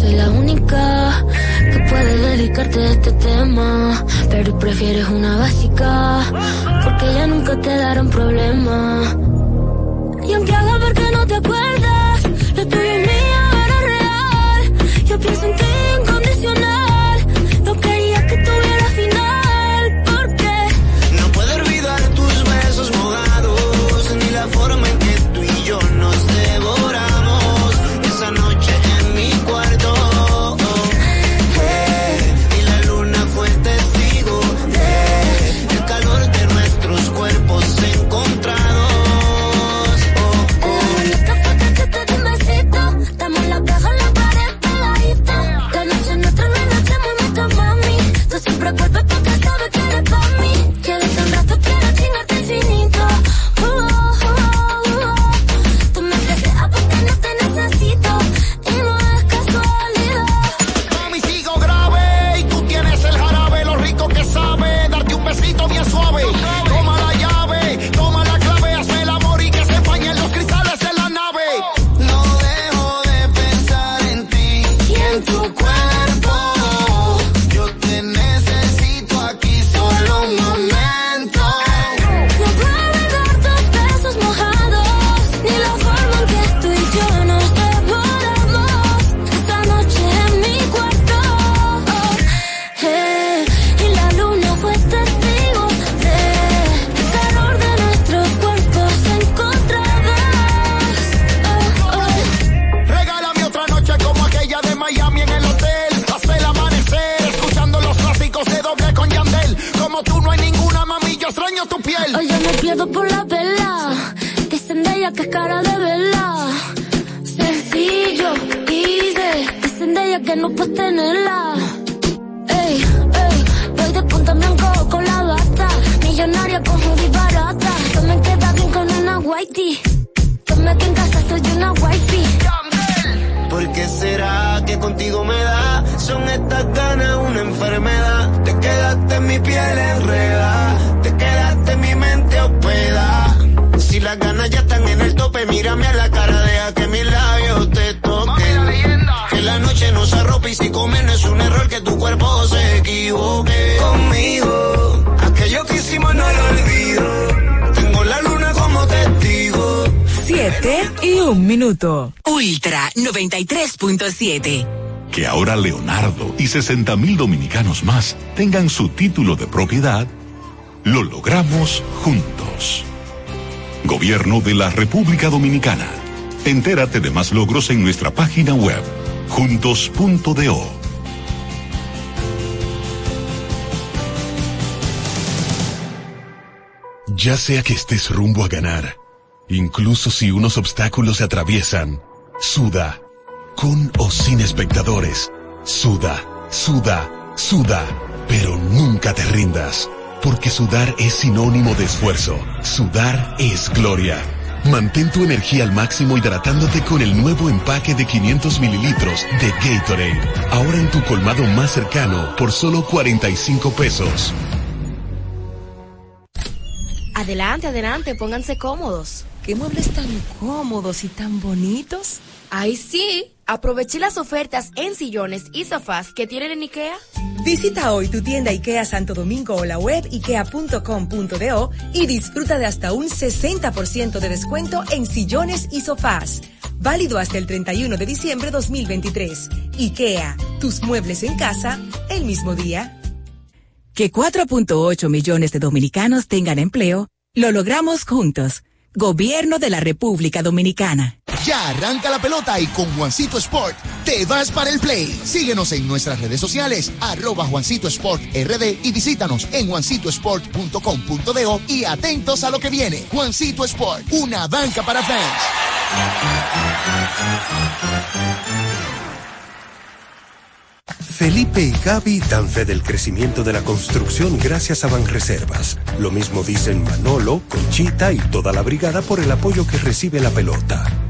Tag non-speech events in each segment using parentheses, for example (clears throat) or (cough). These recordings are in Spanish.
soy la única que puede dedicarte a este tema. Pero prefieres una básica, porque ya nunca te darán problema. Y aunque haga ver que no te acuerdas, lo tuyo es mío era real. Yo pienso en ti Ultra 93.7. Que ahora Leonardo y 60 mil dominicanos más tengan su título de propiedad, lo logramos juntos. Gobierno de la República Dominicana. Entérate de más logros en nuestra página web, juntos.do. Ya sea que estés rumbo a ganar Incluso si unos obstáculos se atraviesan, suda. Con o sin espectadores. Suda, suda, suda. Pero nunca te rindas. Porque sudar es sinónimo de esfuerzo. Sudar es gloria. Mantén tu energía al máximo hidratándote con el nuevo empaque de 500 mililitros de Gatorade. Ahora en tu colmado más cercano por solo 45 pesos. Adelante, adelante, pónganse cómodos. ¿Qué muebles tan cómodos y tan bonitos? ¡Ay, sí! Aproveché las ofertas en sillones y sofás que tienen en IKEA. Visita hoy tu tienda IKEA Santo Domingo o la web ikea.com.do y disfruta de hasta un 60% de descuento en sillones y sofás. Válido hasta el 31 de diciembre 2023. IKEA, tus muebles en casa, el mismo día. Que 4.8 millones de dominicanos tengan empleo, lo logramos juntos. Gobierno de la República Dominicana. Ya arranca la pelota y con Juancito Sport te vas para el play. Síguenos en nuestras redes sociales, arroba Juancito Sport RD y visítanos en juancitosport.com.de y atentos a lo que viene. Juancito Sport, una banca para fans. Felipe y Gaby dan fe del crecimiento de la construcción gracias a Banreservas. Lo mismo dicen Manolo, Conchita y toda la brigada por el apoyo que recibe la pelota.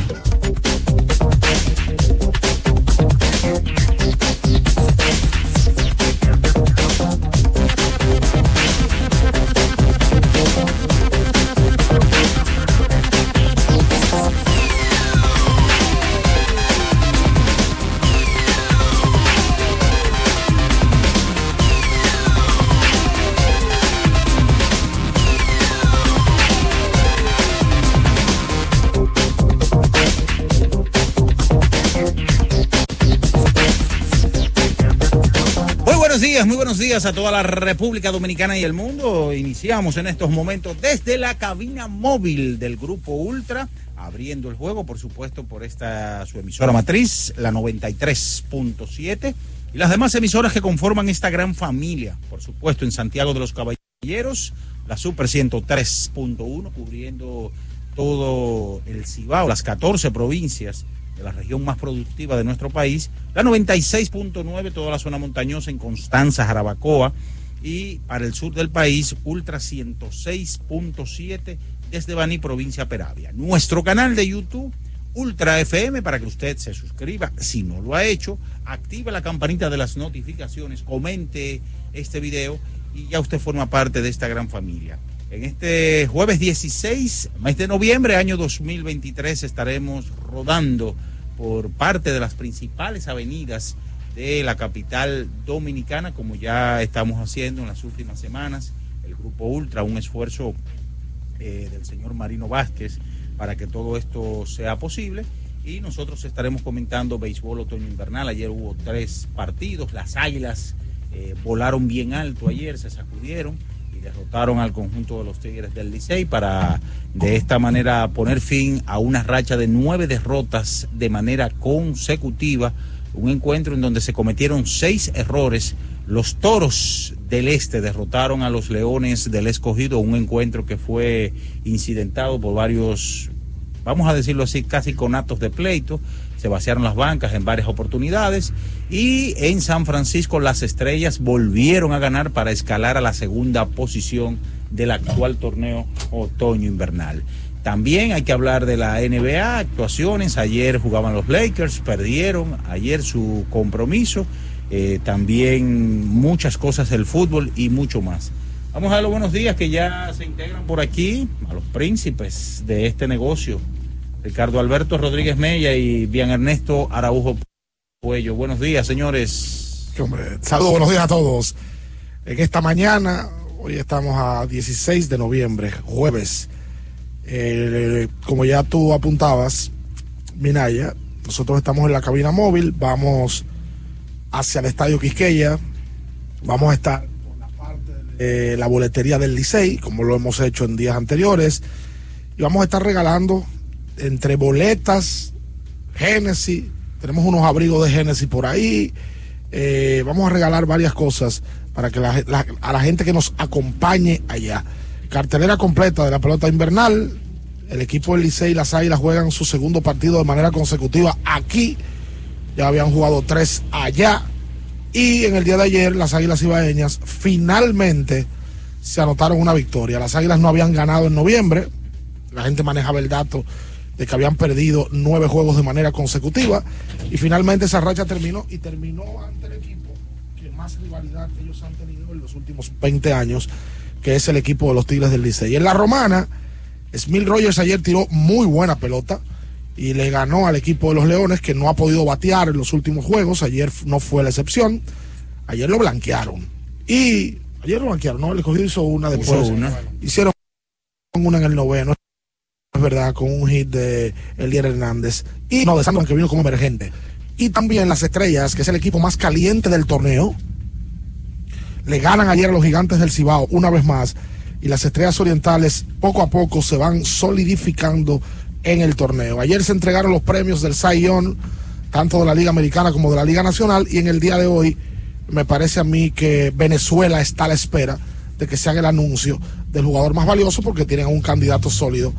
A toda la República Dominicana y el mundo. Iniciamos en estos momentos desde la cabina móvil del Grupo Ultra, abriendo el juego, por supuesto, por esta su emisora matriz, la 93.7, y las demás emisoras que conforman esta gran familia, por supuesto, en Santiago de los Caballeros, la Super 103.1, cubriendo todo el Cibao, las 14 provincias la región más productiva de nuestro país, la 96.9, toda la zona montañosa en Constanza, Jarabacoa, y para el sur del país, Ultra 106.7 desde Baní, provincia Peravia. Nuestro canal de YouTube, Ultra FM, para que usted se suscriba, si no lo ha hecho, active la campanita de las notificaciones, comente este video y ya usted forma parte de esta gran familia. En este jueves 16, mes de noviembre, año 2023, estaremos rodando por parte de las principales avenidas de la capital dominicana, como ya estamos haciendo en las últimas semanas. El Grupo Ultra, un esfuerzo eh, del señor Marino Vázquez para que todo esto sea posible. Y nosotros estaremos comentando béisbol otoño invernal. Ayer hubo tres partidos. Las águilas eh, volaron bien alto ayer, se sacudieron derrotaron al conjunto de los Tigres del Licey para de esta manera poner fin a una racha de nueve derrotas de manera consecutiva. Un encuentro en donde se cometieron seis errores. Los toros del este derrotaron a los leones del escogido, un encuentro que fue incidentado por varios, vamos a decirlo así, casi con actos de pleito se vaciaron las bancas en varias oportunidades y en San Francisco las estrellas volvieron a ganar para escalar a la segunda posición del actual torneo otoño-invernal. También hay que hablar de la NBA, actuaciones. Ayer jugaban los Lakers, perdieron ayer su compromiso. Eh, también muchas cosas del fútbol y mucho más. Vamos a los buenos días que ya se integran por aquí a los príncipes de este negocio. Ricardo Alberto Rodríguez Mella y Bian Ernesto Araujo Puello. Buenos días, señores. Saludos, buenos días a todos. En esta mañana, hoy estamos a 16 de noviembre, jueves. Eh, como ya tú apuntabas, Minaya, nosotros estamos en la cabina móvil, vamos hacia el Estadio Quisqueya, vamos a estar por la parte de la boletería del Licey, como lo hemos hecho en días anteriores, y vamos a estar regalando entre boletas, Génesis, tenemos unos abrigos de Génesis por ahí, eh, vamos a regalar varias cosas para que a la gente que nos acompañe allá. Cartelera completa de la pelota invernal. El equipo del Licey y las Águilas juegan su segundo partido de manera consecutiva aquí. Ya habían jugado tres allá. Y en el día de ayer, las Águilas Ibaeñas finalmente se anotaron una victoria. Las Águilas no habían ganado en noviembre. La gente manejaba el dato de que habían perdido nueve juegos de manera consecutiva. Y finalmente esa racha terminó y terminó ante el equipo que más rivalidad ellos han tenido en los últimos 20 años que es el equipo de los Tigres del Licey. Y en la romana, Smil Rogers ayer tiró muy buena pelota y le ganó al equipo de los Leones que no ha podido batear en los últimos juegos. Ayer no fue la excepción. Ayer lo blanquearon. Y ayer lo blanquearon, ¿no? El escogido hizo una después. una. Hicieron una en el noveno. Es verdad, con un hit de Elier Hernández. Y no, de Sandro que vino como emergente. Y también las estrellas, que es el equipo más caliente del torneo le ganan ayer a los gigantes del Cibao una vez más y las estrellas orientales poco a poco se van solidificando en el torneo. Ayer se entregaron los premios del Sayón, tanto de la Liga Americana como de la Liga Nacional, y en el día de hoy me parece a mí que Venezuela está a la espera de que se haga el anuncio del jugador más valioso porque tienen un candidato sólido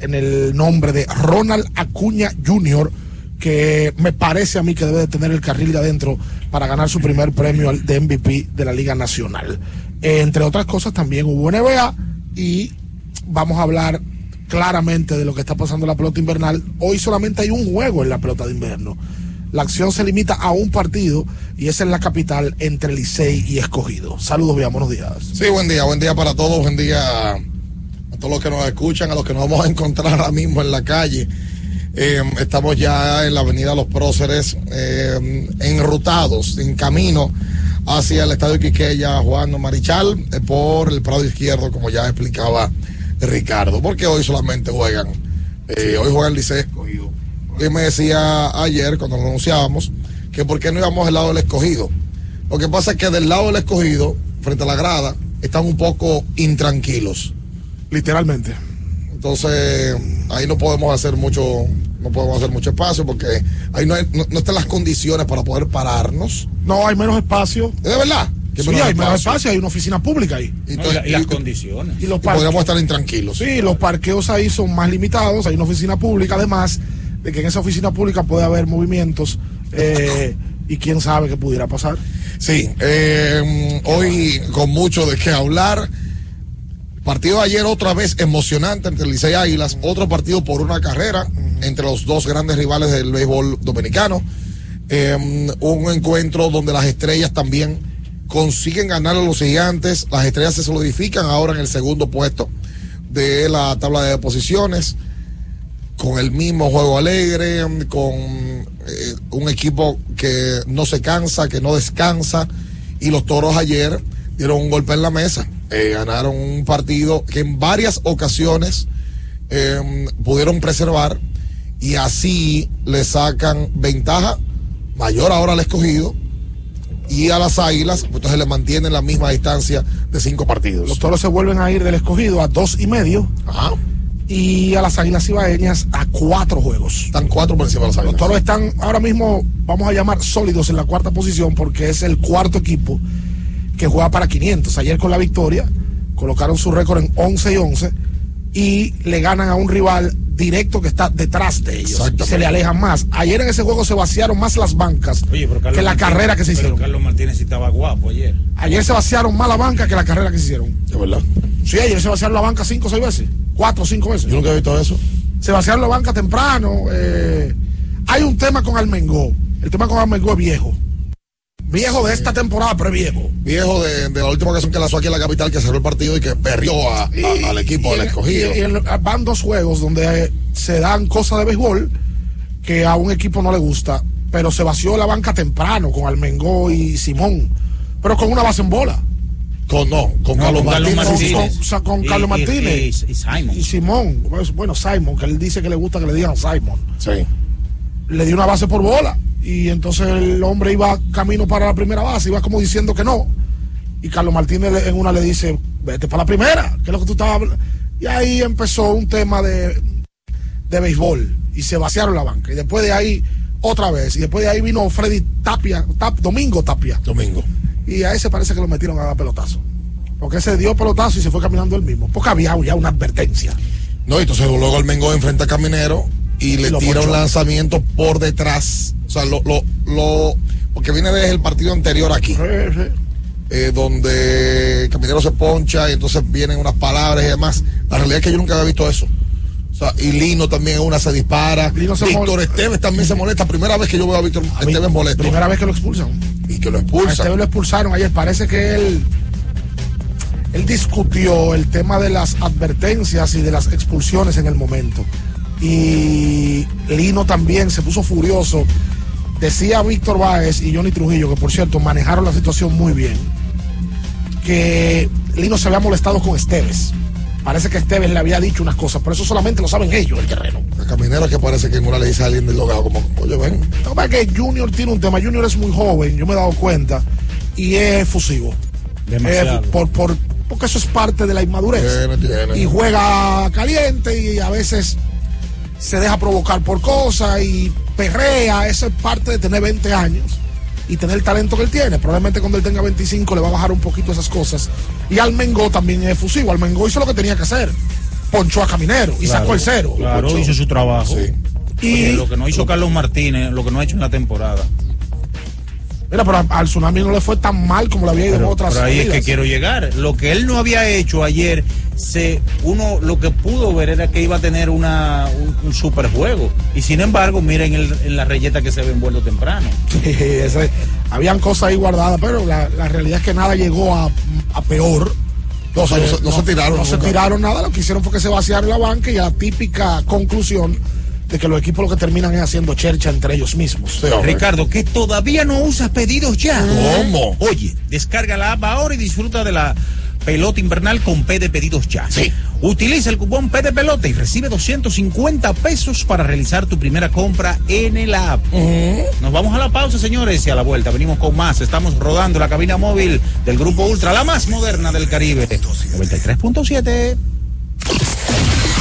en el nombre de Ronald Acuña Jr., que me parece a mí que debe de tener el carril de adentro para ganar su primer premio de MVP de la Liga Nacional. Entre otras cosas, también hubo NBA y vamos a hablar claramente de lo que está pasando en la pelota invernal. Hoy solamente hay un juego en la pelota de invierno. La acción se limita a un partido y es en la capital entre Licey y Escogido. Saludos, bien, buenos días. Sí, buen día, buen día para todos, buen día a todos los que nos escuchan, a los que nos vamos a encontrar ahora mismo en la calle. Eh, estamos ya en la avenida Los Próceres, eh, enrutados, en camino hacia el estadio Quiqueya Juan Marichal, eh, por el Prado Izquierdo, como ya explicaba Ricardo, porque hoy solamente juegan, hoy juega el Liceo Escogido. Y me decía ayer, cuando lo anunciábamos, que por qué no íbamos al lado del escogido. Lo que pasa es que del lado del escogido, frente a la grada, están un poco intranquilos. Literalmente. Entonces, ahí no podemos hacer mucho, no podemos hacer mucho espacio porque ahí no, hay- no, no están las condiciones para poder pararnos. No, hay menos espacio. ¿De verdad? Sí, hay menos espacio, hay una oficina pública ahí. No, y, la- y las condiciones. Y los Y podríamos estar intranquilos. Sí, los parqueos ahí son más limitados, hay una oficina pública, además de que en esa oficina pública puede haber movimientos eh, y quién sabe qué pudiera pasar. Sí, eh, hoy con mucho de qué hablar. Partido de ayer otra vez emocionante entre el Licey y Águilas, otro partido por una carrera entre los dos grandes rivales del béisbol dominicano. Eh, un encuentro donde las estrellas también consiguen ganar a los gigantes. Las estrellas se solidifican ahora en el segundo puesto de la tabla de posiciones con el mismo juego alegre, con eh, un equipo que no se cansa, que no descansa. Y los toros ayer dieron un golpe en la mesa. Eh, ganaron un partido que en varias ocasiones eh, pudieron preservar y así le sacan ventaja mayor ahora al escogido y a las águilas, pues entonces le mantienen la misma distancia de cinco partidos. Los toros se vuelven a ir del escogido a dos y medio y a las águilas ibaeñas a cuatro juegos. Están cuatro por encima de las Los águilas. toros están ahora mismo, vamos a llamar sólidos en la cuarta posición porque es el cuarto equipo que juega para 500. Ayer con la victoria colocaron su récord en 11 y 11 y le ganan a un rival directo que está detrás de ellos. Se le alejan más. Ayer en ese juego se vaciaron más las bancas Oye, pero Carlos que la Martínez- carrera que se pero hicieron. Carlos Martínez sí estaba guapo ayer. Ayer se vaciaron más la banca que la carrera que se hicieron. De verdad. Sí, ayer se vaciaron la banca cinco o seis veces. Cuatro o cinco veces. Yo nunca he visto eso. Se vaciaron la banca temprano. eh, hay un tema con Almengó. El tema con Almengó es viejo. Viejo de esta temporada, pero viejo. Viejo de, de la última ocasión que lanzó aquí en la capital, que cerró el partido y que perrió a- a- al equipo, al escogido. y- y en- van dos juegos donde eh, se dan cosas de béisbol que a un equipo no le gusta, pero se vació la banca temprano con Almengó y Simón, pero con una base en bola. Con no, con No, Carlos con Carlos Martínez. Con, Martínez. con- con Y- Carlos Martínez. y- y Simon. Y Simón. Bueno, Simon, que él dice que le gusta que le digan Simon. Sí. Le dio una base por bola. Y entonces el hombre iba camino para la primera base, iba como diciendo que no. Y Carlos Martínez en una le dice, vete para la primera, que es lo que tú estabas hablando. Y ahí empezó un tema de, de béisbol. Y se vaciaron la banca. Y después de ahí, otra vez. Y después de ahí vino Freddy Tapia, Tap- Domingo Tapia. Domingo. Y a ese parece que lo metieron a dar pelotazo. Porque ese dio pelotazo y se fue caminando él mismo. Porque había ya una advertencia. No, y entonces luego el Mengo enfrenta a Caminero y le tira un lanzamiento por detrás. Sea, lo, lo, lo porque viene desde el partido anterior aquí. eh, donde Caminero se poncha y entonces vienen unas palabras y demás. La realidad es que yo nunca había visto eso. O sea, y Lino también una se dispara. Lino se Víctor Esteves también se molesta. Primera vez que yo veo a Víctor Esteves molesto. Primera vez que lo expulsan. Y que lo A expulsa. Esteban lo expulsaron ayer. Parece que él, él discutió el tema de las advertencias y de las expulsiones en el momento. Y Lino también se puso furioso. Decía Víctor Báez y Johnny Trujillo, que por cierto manejaron la situación muy bien, que Lino se había molestado con Esteves. Parece que Esteves le había dicho unas cosas, pero eso solamente lo saben ellos, el terreno. A Caminero que parece que en una le dice a alguien del logado como, oye, ven. Lo que pasa es que Junior tiene un tema. Junior es muy joven, yo me he dado cuenta, y es efusivo. Demasiado. Eh, por, por, porque eso es parte de la inmadurez. Tiene, tiene. Y juega caliente y a veces se deja provocar por cosas y perrea. Eso es parte de tener 20 años y tener el talento que él tiene. Probablemente cuando él tenga 25 le va a bajar un poquito esas cosas. Y Almengo también es efusivo. Almengo hizo lo que tenía que hacer. Ponchó a Caminero y Claro, sacó el cero. Claro, hizo su trabajo. Y- Oye, lo que no hizo Carlos Martínez, lo que no ha hecho en la temporada. Mira, pero al tsunami no le fue tan mal como le había ido en otras pero ahí es que quiero llegar. Lo que él no había hecho ayer, se, uno lo que pudo ver era que iba a tener una, un, un super juego. Y sin embargo, miren el- en la reyeta que se ve envuelto temprano. (laughs) Sí, ese- habían cosas ahí guardadas, pero la, la realidad es que nada llegó a, a peor. No, no se- no se tiraron No se tiraron nada, lo que hicieron fue que se vaciaron la banca y a la típica conclusión de que los equipos lo que terminan es haciendo chercha entre ellos mismos. Ricardo, que todavía no usas pedidos ya. ¿Cómo? Oye, descarga la app ahora y disfruta de la pelota invernal con P de pedidos ya. Sí. Utiliza el cupón P de pelota y recibe 250 pesos para realizar tu primera compra en el app. Nos vamos a la pausa, señores, y a la vuelta venimos con más. Estamos rodando la cabina móvil del Grupo Ultra, la más moderna del Caribe. 93.7.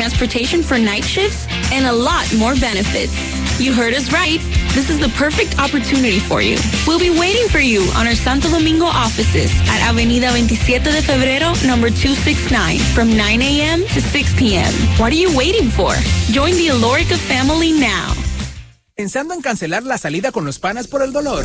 transportation for night shifts, and a lot more benefits. You heard us right. This is the perfect opportunity for you. We'll be waiting for you on our Santo Domingo offices at Avenida 27 de Febrero, number 269, from 9 a.m. to 6 p.m. What are you waiting for? Join the Alorica family now. Pensando en cancelar la salida con los panas por el dolor.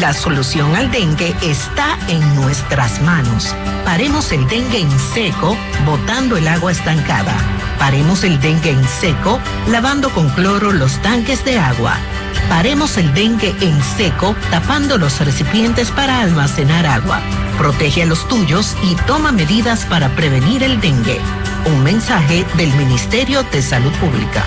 La solución al dengue está en nuestras manos. Paremos el dengue en seco, botando el agua estancada. Paremos el dengue en seco, lavando con cloro los tanques de agua. Paremos el dengue en seco, tapando los recipientes para almacenar agua. Protege a los tuyos y toma medidas para prevenir el dengue. Un mensaje del Ministerio de Salud Pública.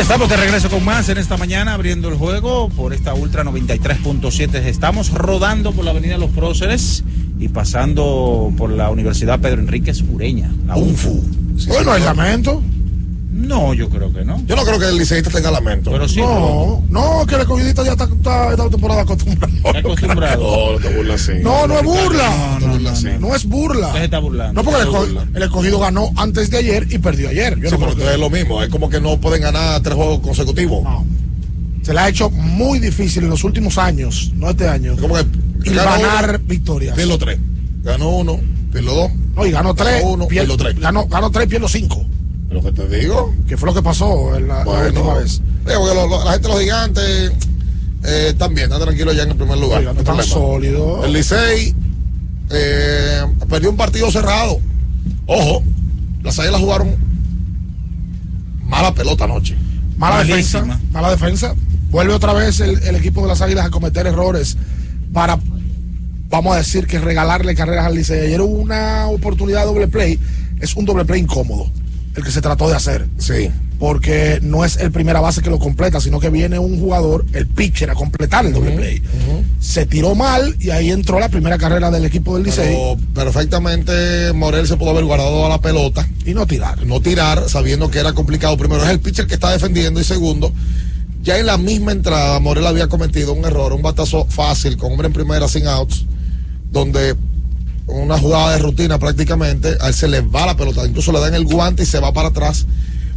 Estamos de regreso con más en esta mañana, abriendo el juego por esta Ultra 93.7. Estamos rodando por la Avenida Los Próceres y pasando por la Universidad Pedro Enríquez Ureña, la UNFU. bueno, el lamento. No, yo creo que no. Yo no creo que el liceísta tenga lamento. Pero sí. No, no, que el escogidista ya está, está temporada acostumbrado. Está acostumbrado. (laughs) No, no te así. No, no es burla. No, no, no, no. No es burla. Usted se está burlando. No, porque el, No es esco- burla. el escogido ganó antes de ayer y perdió ayer. Yo Sí, no pero es lo mismo. Es como que no pueden ganar tres juegos consecutivos. Se le ha hecho muy difícil en los últimos años, no este año, Como que y ganar victorias. Pierdo tres. Ganó uno, pierdo dos. No, y ganó tres, Ganó uno, pierdo tres. ganó, ganó tres, pierdo cinco. Lo que te digo. Que fue lo que pasó en la, última vez. Digo, porque lo- lo- la gente de los gigantes eh, están bien, están tranquilos ya en el primer lugar. No problema. sólidos. El Licey eh, perdió un partido cerrado. Ojo, las águilas jugaron mala pelota anoche. Mala Malísima. defensa, mala defensa. Vuelve otra vez el, el equipo de las Águilas a cometer errores para, vamos a decir, que regalarle carreras al Licey. Ayer hubo una oportunidad de doble play. Es un doble play incómodo el que se trató de hacer. Sí. Porque no es el primera base que lo completa, sino que viene un jugador, el pitcher, a completar el doble play. Se tiró mal y ahí entró la primera carrera del equipo del Licey. Pero perfectamente Morel se pudo haber guardado a la pelota. Y no tirar. No tirar, sabiendo que era complicado. Primero es el pitcher que está defendiendo y segundo, ya en la misma entrada Morel había cometido un error, un batazo fácil con hombre en primera sin outs, donde una jugada de rutina prácticamente, a él se le va la pelota, incluso le dan el guante y se va para atrás.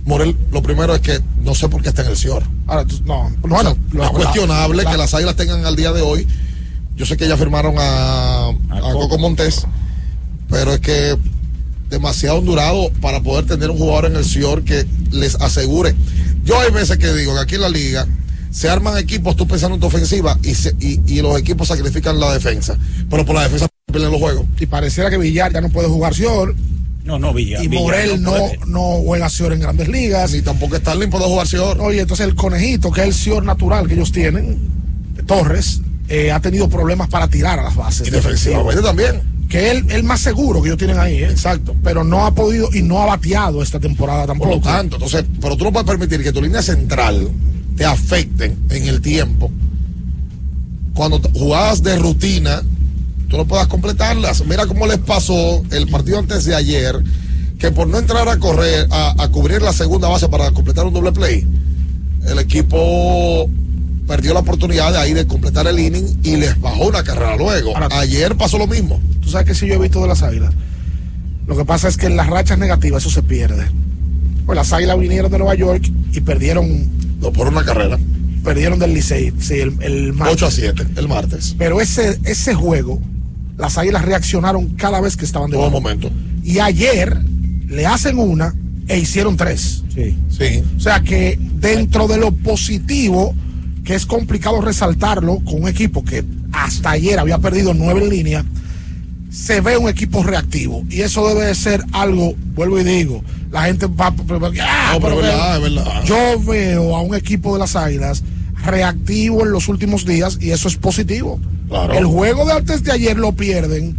Morel, lo primero es que no sé por qué está en el Cior. Ahora, tú- no, bueno, O sea, la- es cuestionable la- que las águilas tengan al día de hoy. Yo sé que ya firmaron a, a Coco Montés, pero es que demasiado endurado para poder tener un jugador en el SIOR que les asegure. Yo hay veces que digo que aquí en la liga se arman equipos tú pensando en tu ofensiva y, se- y, y los equipos sacrifican la defensa. Pero por la defensa pierden los juegos. Y pareciera que Villar ya no puede jugar Sior. No, no, Villar. Y Villar Morel no, no juega Sior en grandes ligas. Ni tampoco Starling puede jugar Sior. Oye, entonces el conejito, que es el Sior natural que ellos tienen, Torres, eh, ha tenido problemas para tirar a las bases. Y defensivamente también. Que es el, el más seguro que ellos tienen ahí, ¿eh? Exacto. Pero no ha podido y no ha bateado esta temporada Por tampoco. lo tanto, entonces, pero tú no puedes permitir que tu línea central te afecte en el tiempo. Cuando jugadas de rutina, tú no puedas completarlas. Mira cómo les pasó el partido antes de ayer, que por no entrar a correr, a, a cubrir la segunda base para completar un doble play, el equipo perdió la oportunidad de ahí de completar el inning y les bajó una carrera luego. ayer pasó lo mismo. Tú sabes que si yo he visto de las águilas. Lo que pasa es que en las rachas negativas eso se pierde. Pues las águilas vinieron de Nueva York y perdieron. No, por una carrera. Perdieron del Licey, sí, el, el martes. 8 a 7, el martes. Pero ese, ese juego, las águilas reaccionaron cada vez que estaban de Todo momento. Y ayer le hacen una e hicieron tres. Sí. Sí. O sea que dentro de lo positivo, que es complicado resaltarlo con un equipo que hasta ayer había perdido nueve en línea, se ve un equipo reactivo. Y eso debe de ser algo, vuelvo y digo, la gente va... ah, No, pero pero es verdad, es verdad. Yo veo a un equipo de las Águilas reactivo en los últimos días y eso es positivo. Claro. El juego de antes de ayer lo pierden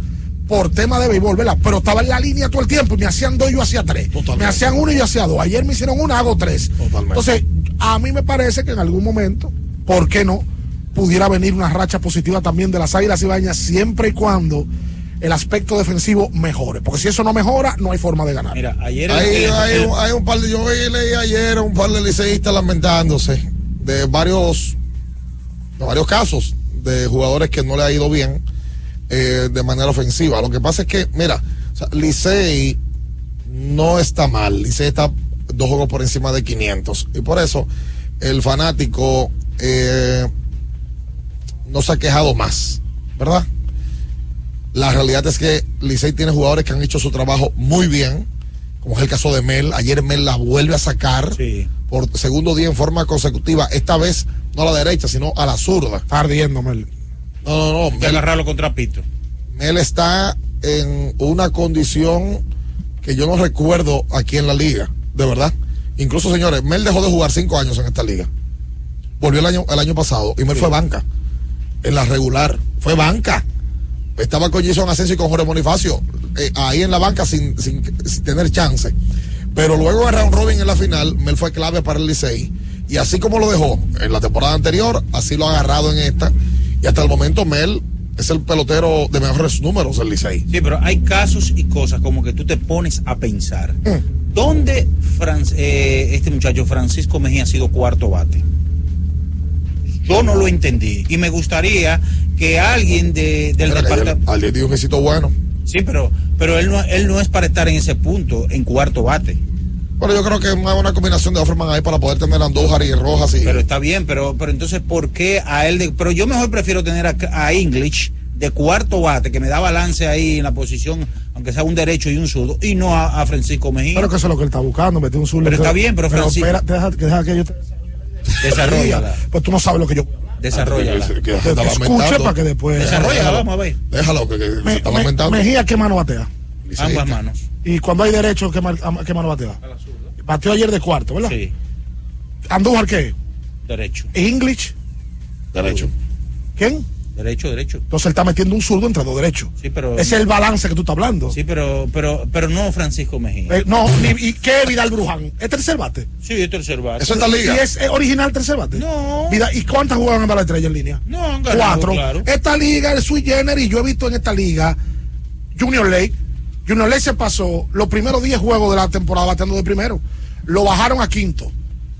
por tema de béisbol, ¿verdad? Pero estaba en la línea todo el tiempo y me hacían dos y yo hacía tres. Me hacían uno y yo hacía dos. Ayer me hicieron una, hago tres. Entonces, a mí me parece que en algún momento, ¿por qué no? Pudiera venir una racha positiva también de las Águilas Ibañas siempre y cuando el aspecto defensivo mejore. Porque si eso no mejora, no hay forma de ganar. Mira, ayer Hay, el- hay el- un- hay un par de, yo leí ayer un par de liceístas lamentándose de varios, de varios casos de jugadores que no le ha ido bien eh, de manera ofensiva. Lo que pasa es que, mira, o Licey no está mal. Licey está dos juegos por encima de 500. Y por eso el fanático eh, no se ha quejado más, ¿verdad? La realidad es que Licey tiene jugadores que han hecho su trabajo muy bien, como es el caso de Mel. Ayer Mel la vuelve a sacar por segundo día en forma consecutiva. Esta vez no a la derecha, sino a la zurda. Está ardiendo, Mel. No, no, no. Mel, agarrarlo contra Pito. Mel está en una condición que yo no recuerdo aquí en la liga, de verdad. Incluso, señores, Mel dejó de jugar cinco años en esta liga. Volvió el año, el año pasado y Mel fue banca. En la regular. Fue banca. Estaba con Jason Asensio y con Jorge Bonifacio. eh, ahí en la banca sin, sin, sin tener chance. Pero luego en round robin en la final, Mel fue clave para el Licey. Y así como lo dejó en la temporada anterior, así lo ha agarrado en esta. Y hasta el momento Mel es el pelotero de mejores números del Licey. Sí, pero hay casos y cosas como que tú te pones a pensar. Mm. ¿Dónde Fran- eh, este muchacho Francisco Mejía ha sido cuarto bate? Yo no lo entendí. Y me gustaría que alguien de, del departamento. ayer dio un éxito bueno. Sí, pero, pero él, no, él no es para estar en ese punto, en cuarto bate. Bueno, yo creo que es una combinación de Offerman ahí para poder tener a Andújar y Rojas y. Pero está bien, pero, pero entonces, ¿por qué a él? De, pero yo mejor prefiero tener a, a English de cuarto bate, que me da balance ahí en la posición, aunque sea un derecho y un zurdo, y no a, a Francisco Mejía. Pero que eso es lo que él está buscando, meter un zurdo. Pero está bien, pero Francisco- espera, deja, deja que yo te Desarrolla. Pues tú no sabes lo que yo. Desarrolla. Se escuche para que después. Desarrolla, vamos a ver. Déjalo, que, que se Me- está me- lamentando. Mejía, ¿qué mano batea? Ambas manos. Y cuando hay derecho, ¿qué, qué mano batea? Bateó ayer de cuarto, ¿verdad? Sí, Andújar, ¿qué? derecho. English. Derecho. ¿Quién? Derecho, derecho. Entonces él está metiendo un zurdo entre dos derechos. Sí, pero. Ese es el balance que tú estás hablando. Sí, pero, pero, pero no Francisco Mejía. Eh, no, ni, ¿y qué Vidal Bruján? ¿Es tercer bate? Sí, es tercer bate. Eso es la liga. ¿Y es eh, original tercer bate? No. Vidal- ¿Y cuántas jugaban a la estrella en línea? No, han ganado, Cuatro. claro. Esta liga es sui generis y yo he visto en esta liga Junior Lake. Junior Lake se pasó los primeros 10 juegos de la temporada bateando de primero. Lo bajaron a quinto.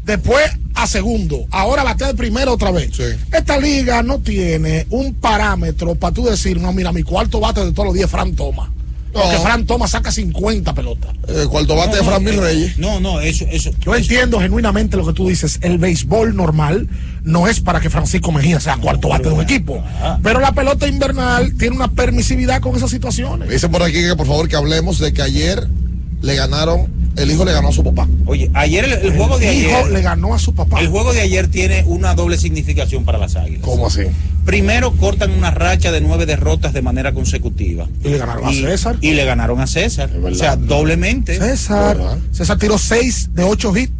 Después a segundo. Ahora batea de primero otra vez. Sí. Esta liga no tiene un parámetro para tú decir, no, mira, mi cuarto bate de todos los días, Fran Toma. Porque Fran Thomas saca 50 pelotas. El cuarto bate de Fran Mil Reyes. No, no, eso, eso. Yo entiendo genuinamente lo que tú dices. El béisbol normal no es para que Francisco Mejía sea cuarto bate de un equipo. Pero la pelota invernal tiene una permisividad con esas situaciones. Dice por aquí que por favor que hablemos de que ayer le ganaron, el hijo le ganó a su papá. Oye, ayer el, el juego de El hijo ayer. le ganó a su papá. El juego de ayer tiene una doble significación para las águilas. ¿Cómo así? Primero cortan una racha de nueve derrotas de manera consecutiva. Y le ganaron Y- a César. Y le ganaron a César. O sea, doblemente. César, César tiró 6 de 8 hits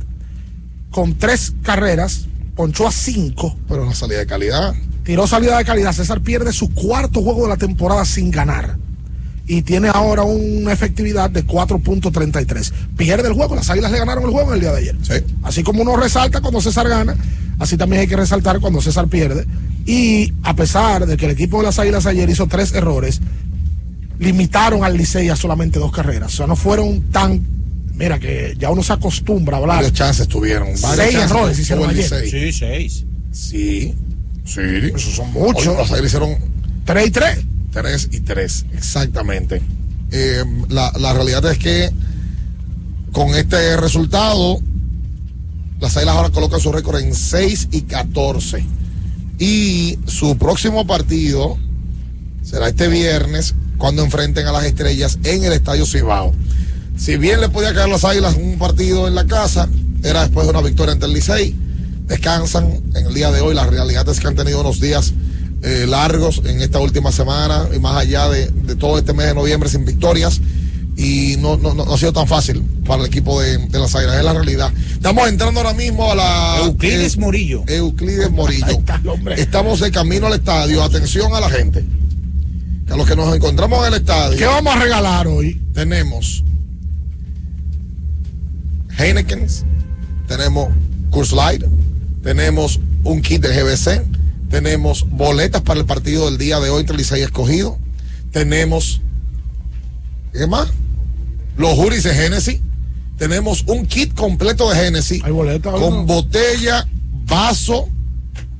con 3 carreras, ponchó a 5. Pero una salida de calidad. Tiró salida de calidad. César pierde su cuarto juego de la temporada sin ganar. Y tiene ahora una efectividad de 4.33. Pierde el juego. Las águilas le ganaron el juego el día de ayer. Así como uno resalta cuando César gana, así también hay que resaltar cuando César pierde. Y a pesar de que el equipo de las águilas ayer hizo tres errores, limitaron al Licey a solamente dos carreras. O sea, no fueron tan. Mira, que ya uno se acostumbra a hablar. Varios chances tuvieron. varios Seis chances errores hicieron el ayer. Licey. Sí, seis. Sí. Sí. Esos son muchos. Oye, las águilas hicieron 3 y 3. 3 y 3, exactamente. Eh, la, la realidad es que con este resultado, las águilas ahora colocan su récord en 6 y 14. Y su próximo partido será este viernes cuando enfrenten a las estrellas en el Estadio Cibao. Si bien le podía caer las águilas un partido en la casa, era después de una victoria ante el Licey. Descansan en el día de hoy. La realidad es que han tenido unos días eh, largos en esta última semana y más allá de, de todo este mes de noviembre sin victorias. Y no, no, no ha sido tan fácil para el equipo de, de las águilas, es la realidad. Estamos entrando ahora mismo a la. Euclides eh, Morillo. Euclides Morillo. (laughs) Estamos de camino al estadio. Atención a la gente. Que a los que nos encontramos en el estadio. ¿Qué vamos a regalar hoy? Tenemos Heineken, tenemos Curse Light, tenemos un kit de GBC, tenemos boletas para el partido del día de hoy entre Licey Escogido, tenemos, ¿qué más? Los juris de Genesis, tenemos un kit completo de Genesis con botella, vaso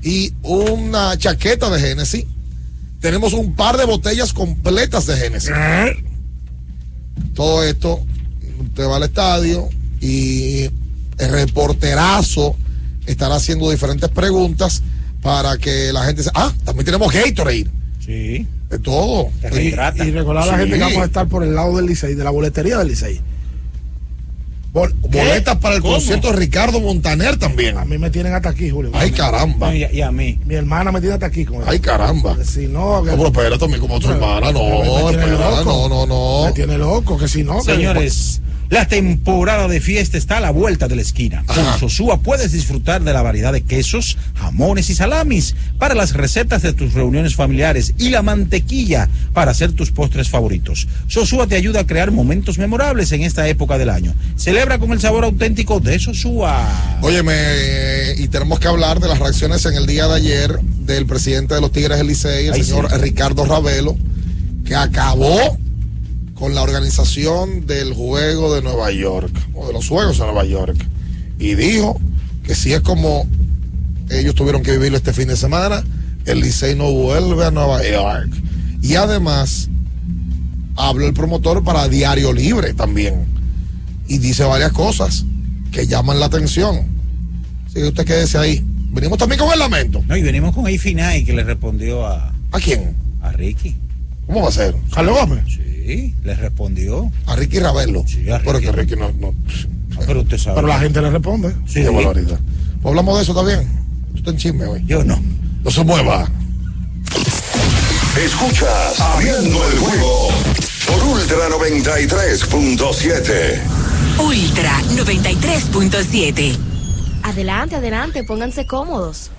y una chaqueta de Genesis. Tenemos un par de botellas completas de Genesis. Todo esto, usted va al estadio y el reporterazo estará haciendo diferentes preguntas para que la gente se... Ah, también tenemos Gatorade. Sí. De todo. Y, y recordar a la gente que vamos a estar por el lado del Licey, de la boletería del Licey. Bol- Boletas para el ¿Cómo? concierto de Ricardo Montaner también. A mí me tienen hasta aquí, Julio. Ay, caramba. Y, y a mí. Mi hermana me tiene hasta aquí. Con Ay, caramba. Si no, que- No, pero espérate como tu hermana. No, me espera, no, no, no. Me tiene loco, que si no. que- Señores, la temporada de fiesta está a la vuelta de la esquina. Con Sosúa puedes disfrutar de la variedad de quesos, jamones y salamis para las recetas de tus reuniones familiares y la mantequilla para hacer tus postres favoritos. Sosúa te ayuda a crear momentos memorables en esta época del año. Celebra con el sabor auténtico de Sosúa. Óyeme, y tenemos que hablar de las reacciones en el día de ayer del presidente de los Tigres del Licey, el señor sí. Ricardo Ravelo, que acabó con la organización del juego de Nueva York, o de los juegos de Nueva York, y dijo que si es como ellos tuvieron que vivirlo este fin de semana, el Licey no vuelve a Nueva York. Y además, habló el promotor para Diario Libre también, y dice varias cosas que llaman la atención. Así que usted quédese ahí. Venimos también con el lamento. No, y venimos con Finay que le respondió a. ¿A quién? A Ricky. ¿Cómo va a ser? ¿Carlos Gómez? Sí, le respondió. A Ricky Ravelo. Sí, a Pero Ricky. que Ricky no. no Ah, pero usted sabe. Pero la gente le responde. sí, qué barbaridad. Pues hablamos de eso también. Estás en chisme hoy. Yo no. No se mueva. Escuchas Abriendo el juego por Ultra 93.7. Ultra 93.7. Adelante, adelante, pónganse cómodos.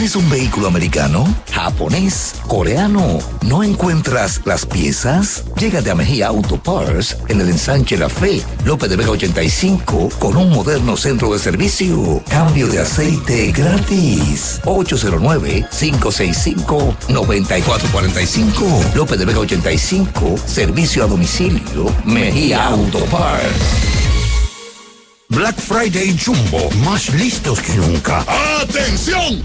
¿Tienes un vehículo americano, japonés, coreano? ¿No encuentras las piezas? Llégate a Mejía Auto Parts en el ensanche La Fe, López de Vega 85, con un moderno centro de servicio. Cambio de aceite gratis. 809-565-9445. López de Vega 85, servicio a domicilio. Mejía Auto Parts. Black Friday Jumbo, más listos que nunca. ¡Atención!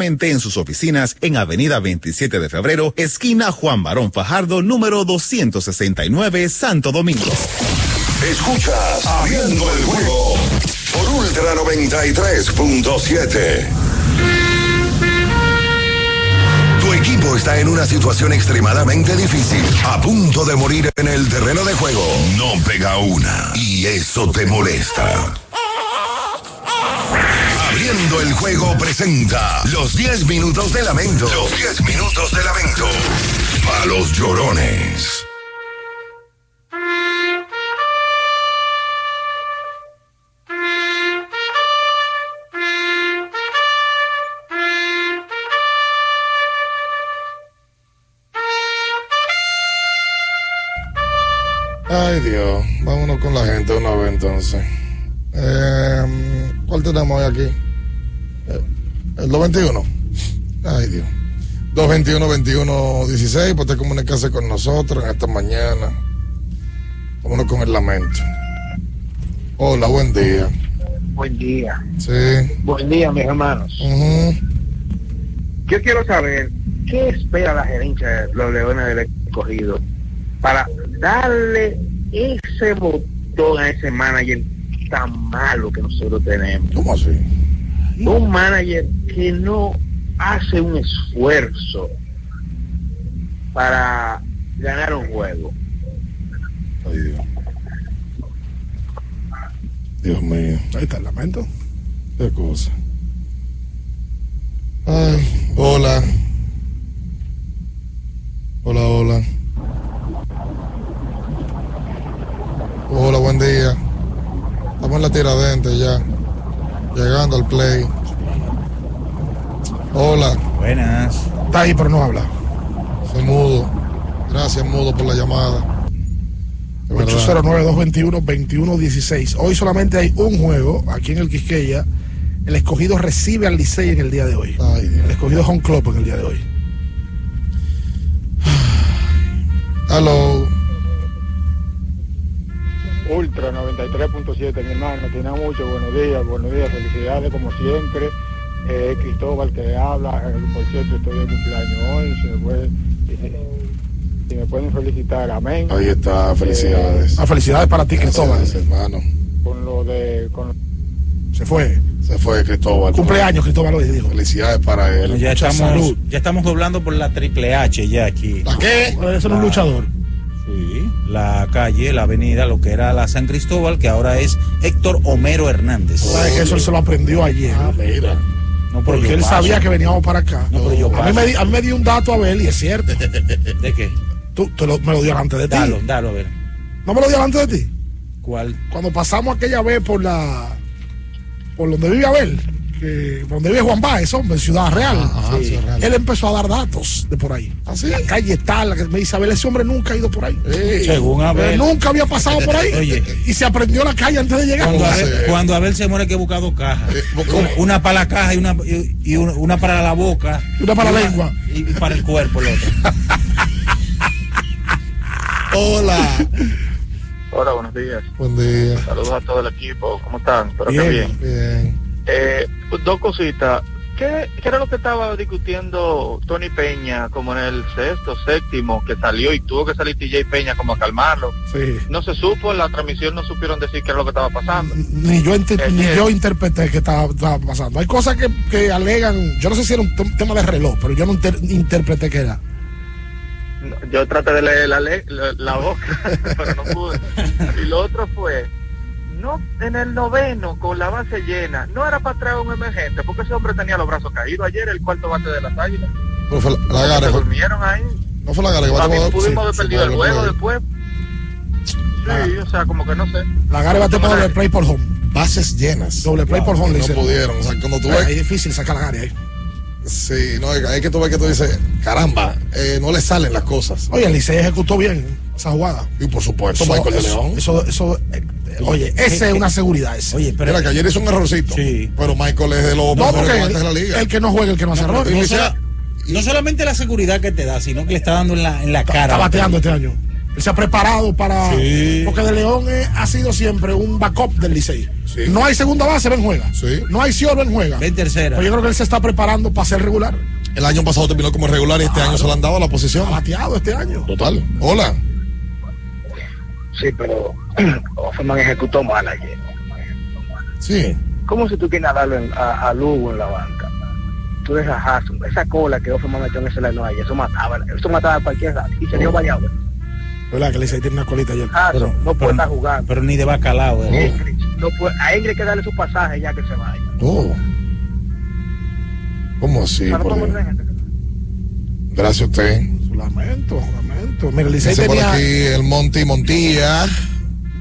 en sus oficinas en Avenida 27 de Febrero, esquina Juan Barón Fajardo, número 269, Santo Domingo. Escuchas Abriendo el juego por Ultra 93.7. Tu equipo está en una situación extremadamente difícil, a punto de morir en el terreno de juego. No pega una y eso te molesta. Abriendo el juego presenta los 10 minutos de lamento. Los 10 minutos de lamento. A los llorones. Ay Dios, vámonos con la gente una vez entonces. Eh, ¿Cuál tenemos hoy aquí? Eh, ¿El 221? Ay, Dios. 221-21-16, pues te comunicarse con nosotros en esta mañana. Vámonos con el lamento. Hola, buen día. Buen día. Sí. Buen día, mis hermanos. Yo quiero saber qué espera la gerencia de los Leones del Escogido para darle ese botón a ese manager tan malo que nosotros tenemos. ¿Cómo así? Un manager que no hace un esfuerzo para ganar un juego. Ay, Dios. Dios mío. Ahí está el lamento. Qué cosa. Ay, hola. Hola, hola. Hola, buen día. Estamos en la tiradente ya. Llegando al play. Hola. Buenas. Está ahí, pero no habla. Se mudo. Gracias, mudo, por la llamada. De verdad. 809-221-2116. Hoy solamente hay un juego aquí en el Quisqueya. El escogido recibe al Licey en el día de hoy. el escogido es Home Club en el día de hoy. Hello. Ultra 93.7, mi hermano, tiene mucho, buenos días, buenos días, felicidades como siempre. Eh, Cristóbal que habla, eh, por cierto, estoy de cumpleaños hoy, si me, puede- si- si me pueden felicitar, amén. Ahí está, felicidades. Ah, felicidades para ti, Cristóbal. Gracias, hermano. Con lo de... Con... Se fue. Se fue Cristóbal. Cumpleaños, Cristóbal hoy, dijo. Felicidades para él. Bueno, ya, Mucha estamos, salud. ya estamos doblando por la triple H ya aquí. ¿La qué? Puede ser un luchador. Sí, la calle, la avenida, lo que era la San Cristóbal, que ahora es Héctor Homero Hernández. ¿Sabes que eso él se lo aprendió ayer? mira. No, pero Porque él paso. sabía que veníamos para acá. No, pero yo a, mí me, di- a mí me dio un dato a ver y es cierto. ¿De qué? Tú, tú lo- me lo dio delante de ti. Dalo, dalo, a ver. ¿No me lo dio delante de ti? ¿Cuál? Cuando pasamos aquella vez por la. por donde vive Abel, que, donde vive Juan Báez, hombre, en Ciudad Real. Ajá, Sí. Ciudad Real. Él empezó a dar datos de por ahí. ¿Ah, sí? La calle está, la que me dice Abel, ese hombre nunca ha ido por ahí. Según Abel. Él nunca había pasado por ahí. Oye. Y se aprendió la calle antes de llegar. Cuando ¿Cómo Abel, se- cuando Abel se muere, hay que buscar dos cajas. Eh. Una para la caja y una, y, y una, una para la boca. Y una para la lengua. Y, y para el cuerpo el otro. (laughs) Hola. Hola, buenos días. Buen día. Saludos a todo el equipo. ¿Cómo están? Espero Bien. que bien. Bien. Eh, dos cositas. ¿Qué, ¿Qué era lo que estaba discutiendo Tony Peña como en el sexto, séptimo, que salió y tuvo que salir TJ Peña como a calmarlo? Sí. No se supo, en la transmisión no supieron decir qué era lo que estaba pasando. Ni yo, ente- ni Ayer. yo interpreté que estaba, estaba pasando. Hay cosas que, que alegan, yo no sé si era un tem- tema de reloj, pero yo no inter- interpreté que era. Yo traté de leer la, le- la, la boca, (laughs) pero no pude. Y lo otro fue, no en el noveno con la base llena, no era para traer un emergente, porque ese hombre tenía los brazos caídos ayer, el cuarto bate de las águilas. No fue la, la Se Gara, fue- durmieron ahí. no fue la Gara que tomar- pudimos sí, haber perdido el juego play. después. Sí, o sea, como que no sé. La Gare bate para doble play por home. Bases llenas. Doble play por home, No hicieron. pudieron. O sea, cuando tú ves. Es difícil sacar la Gare ahí. Sí, no, hay que tú ves que tú dices, caramba, eh, no le salen las cosas. Oye, el Licey ejecutó bien esa jugada. Y por supuesto, Eso, Michael de eso, León. eso, eso, oye, esa es una seguridad. Esa. Oye, pero Mira que ayer hizo un errorcito. Sí. Pero Michael es de los no, mejores de la liga. el que no juega, el que no hace No, error. pero- no, y sola- no solamente la seguridad que te da, sino que le está dando en la, en la Está, cara. está bateando este año. Él se ha preparado para. Sí. Porque De León ha sido siempre un backup del Licey. Sí. No hay segunda base, ven juega. Sí. No hay Cior, ven juega. Ven tercera. Pero yo creo que él se está preparando para ser regular. El año pasado terminó como regular y este año se le han dado la posición. Ha bateado este año. Total. Hola. Sí, pero (clears throat) Offerman ejecutó mal ayer. Sí. ¿Cómo si tú quieres darle en- a, a Lugo en la banca? Tú dejas a Hassum, esa cola que Offerman metió en ese line ayer, eso mataba, eso mataba a cualquiera y se dio variado. ¿Verdad que el Licey tiene una colita ayer? Hassum no puede estar jugando. Pero ni de bacalao. eh. Ingrid, no puede, a Ingrid hay que darle su pasaje ya que se vaya. Oh. ¿Cómo así? Por Gracias a usted. Lamento, lamento. Mira, el Licey Dice por tenía. aquí el Monty Montilla.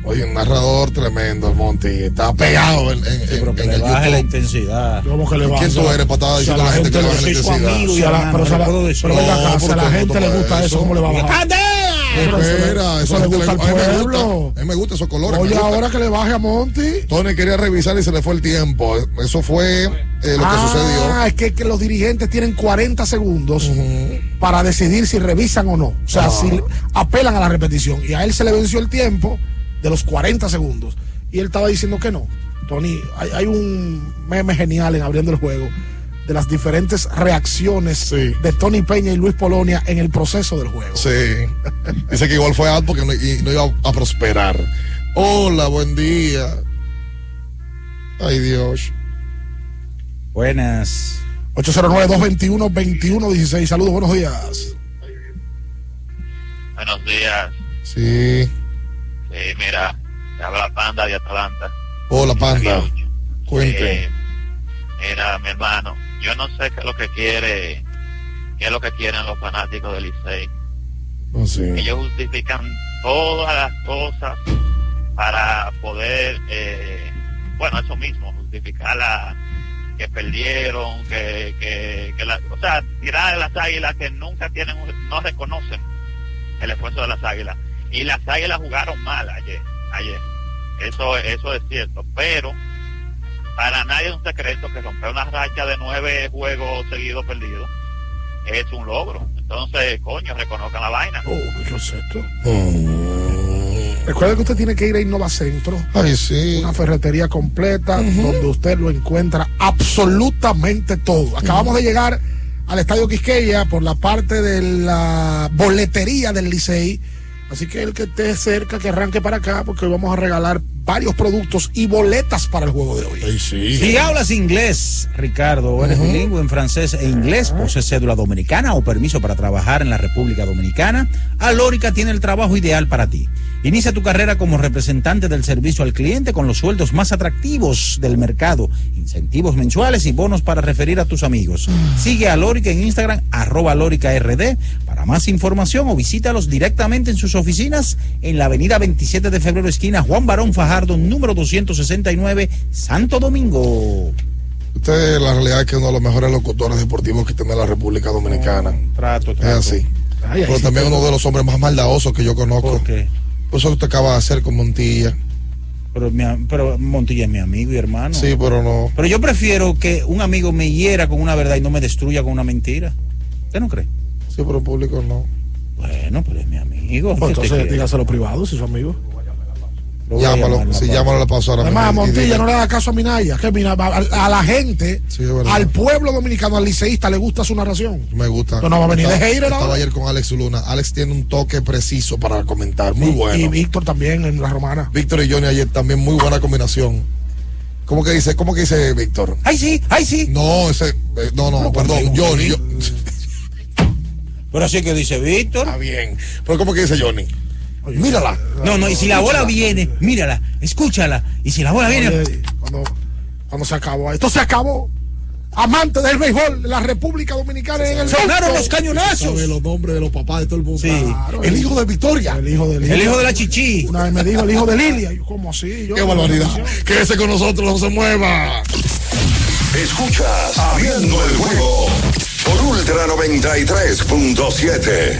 Oye, un narrador tremendo, el Monty. Está pegado en, en, Sí, pero que en le el baje la YouTube. intensidad. ¿Cómo que le va ¿Quién tú eres para estar diciendo a la gente que le baje la intensidad? amigo y Si a la- hermano, pero si a no la- pero a la gente le gusta eso, eso. ¿cómo le va a bajar? Espera, eso, le gusta a mí me gusta. A mí me gusta esos colores. Oye, ahora que le baje a Monty. Tony quería revisar y se le fue el tiempo. Eso fue eh, lo que sucedió. Ah, es que, que los dirigentes tienen 40 segundos para decidir si revisan o no. O sea, Ah. si apelan a la repetición. Y a él se le venció el tiempo de los 40 segundos. Y él estaba diciendo que no. Tony, hay, hay un meme genial en abriendo el juego de las diferentes reacciones de Tony Peña y Luis Polonia en el proceso del juego. Sí. Dice que igual fue out porque no, y no iba a prosperar. Hola, buen día. Ay, Dios. Buenas. 809-221-2116. Saludos, buenos días. Buenos días. Sí. Sí, mira, te habla Panda de Atalanta. Hola, Panda. Cuente. Eh, mira, mi hermano, yo no sé qué es lo que quiere, qué es lo que quieren los fanáticos del Licey. Sé. Ellos justifican todas las cosas para poder, eh, bueno, eso mismo, justificar la que perdieron, que, que, que la, o sea, tirar de las águilas que nunca tienen, no reconocen el esfuerzo de las águilas. Y las águilas jugaron mal ayer, ayer. Eso, eso es cierto, pero para nadie es un secreto que romper una racha de nueve juegos seguidos perdidos es un logro. Entonces, coño, reconozcan la vaina. Oh, ¿qué es esto? Recuerde que usted tiene que ir a Innovacentro. Ay, sí. Una ferretería completa donde usted lo encuentra absolutamente todo. Acabamos de llegar al Estadio Quisqueya por la parte de la boletería del Licey. Así que el que esté cerca, que arranque para acá, porque hoy vamos a regalar varios productos y boletas para el juego de hoy. Si hablas inglés, Ricardo, o eres bilingüe en francés e inglés, posees cédula dominicana o permiso para trabajar en la República Dominicana, Alórica tiene el trabajo ideal para ti. Inicia tu carrera como representante del servicio al cliente con los sueldos más atractivos del mercado, incentivos mensuales y bonos para referir a tus amigos. Sigue a Alórica en Instagram, arroba Alórica RD, para más información o visítalos directamente en sus oficinas en la avenida 27 de febrero, esquina Juan Barón Fajardo, número 269, Santo Domingo. Usted, la realidad es que uno de los mejores locutores deportivos que tiene la República Dominicana. Trato, Es trato. así. Ay, ay, Pero también uno de los hombres más maldadosos que yo conozco. ¿Por qué? Por eso que usted acaba de hacer con Montilla. Pero, mi pero Montilla es mi amigo y hermano. Sí, pero no. Pero yo prefiero que un amigo me hiera con una verdad y no me destruya con una mentira. ¿Usted no cree? Sí, pero en público no. Bueno, pero es mi amigo. Pues ¿qué te entonces dígaselo privado, si es su amigo. Llámalo. Si llámalo la paso ahora Además, Montilla no le da caso a Minaya. Que a, a la gente, Sí, al pueblo dominicano, al liceísta, le gusta su narración. Me gusta. Pero no va a venir de Estaba- hater Estaba ahora. ayer con Alex Luna. Alex tiene un toque preciso para comentar. Muy Y- bueno. Y Víctor también en la romana. Víctor y Johnny ayer también muy buena combinación. ¿Cómo que dice, cómo que dice Víctor? ¡Ay, sí! ¡Ay, sí! No, ese, eh, no, no, perdón, Johnny. yo- Pero así que dice Víctor. Está bien. Pero ¿cómo que dice Johnny? Mírala. No, no, y si la bola viene, mírala, escúchala. Y si la bola viene. Oye, cuando, cuando se acabó. Esto se acabó. Amante del béisbol de la República Dominicana en el Sonaron mundo. los cañonazos. Sabe los nombres de los papás de todo el mundo. Sí. Claro, El hijo de Victoria. El hijo de Lilia. El hijo de la chichi. Una vez me dijo el hijo de Lilia. Yo, ¿Cómo así? Yo, Qué barbaridad. Quédese con nosotros, no se mueva. Escuchas Abriendo el juego por Ultra 93.7.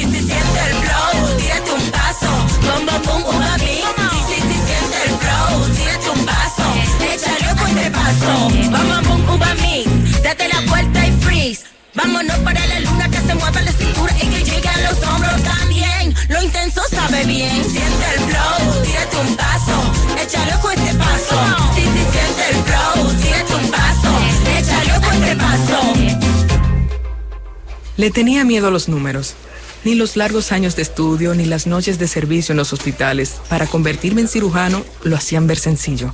vamos, bum, uva mix, date la vuelta y freeze. Vámonos para la luna que se mueva la cintura y que llegue a los hombros también. Lo intenso sabe bien. Siente el flow, tírate un paso, échale con este paso. Sí, sí, siente el flow, tírate un paso, échale con este paso. Le tenía miedo a los números. Ni los largos años de estudio, ni las noches de servicio en los hospitales para convertirme en cirujano lo hacían ver sencillo.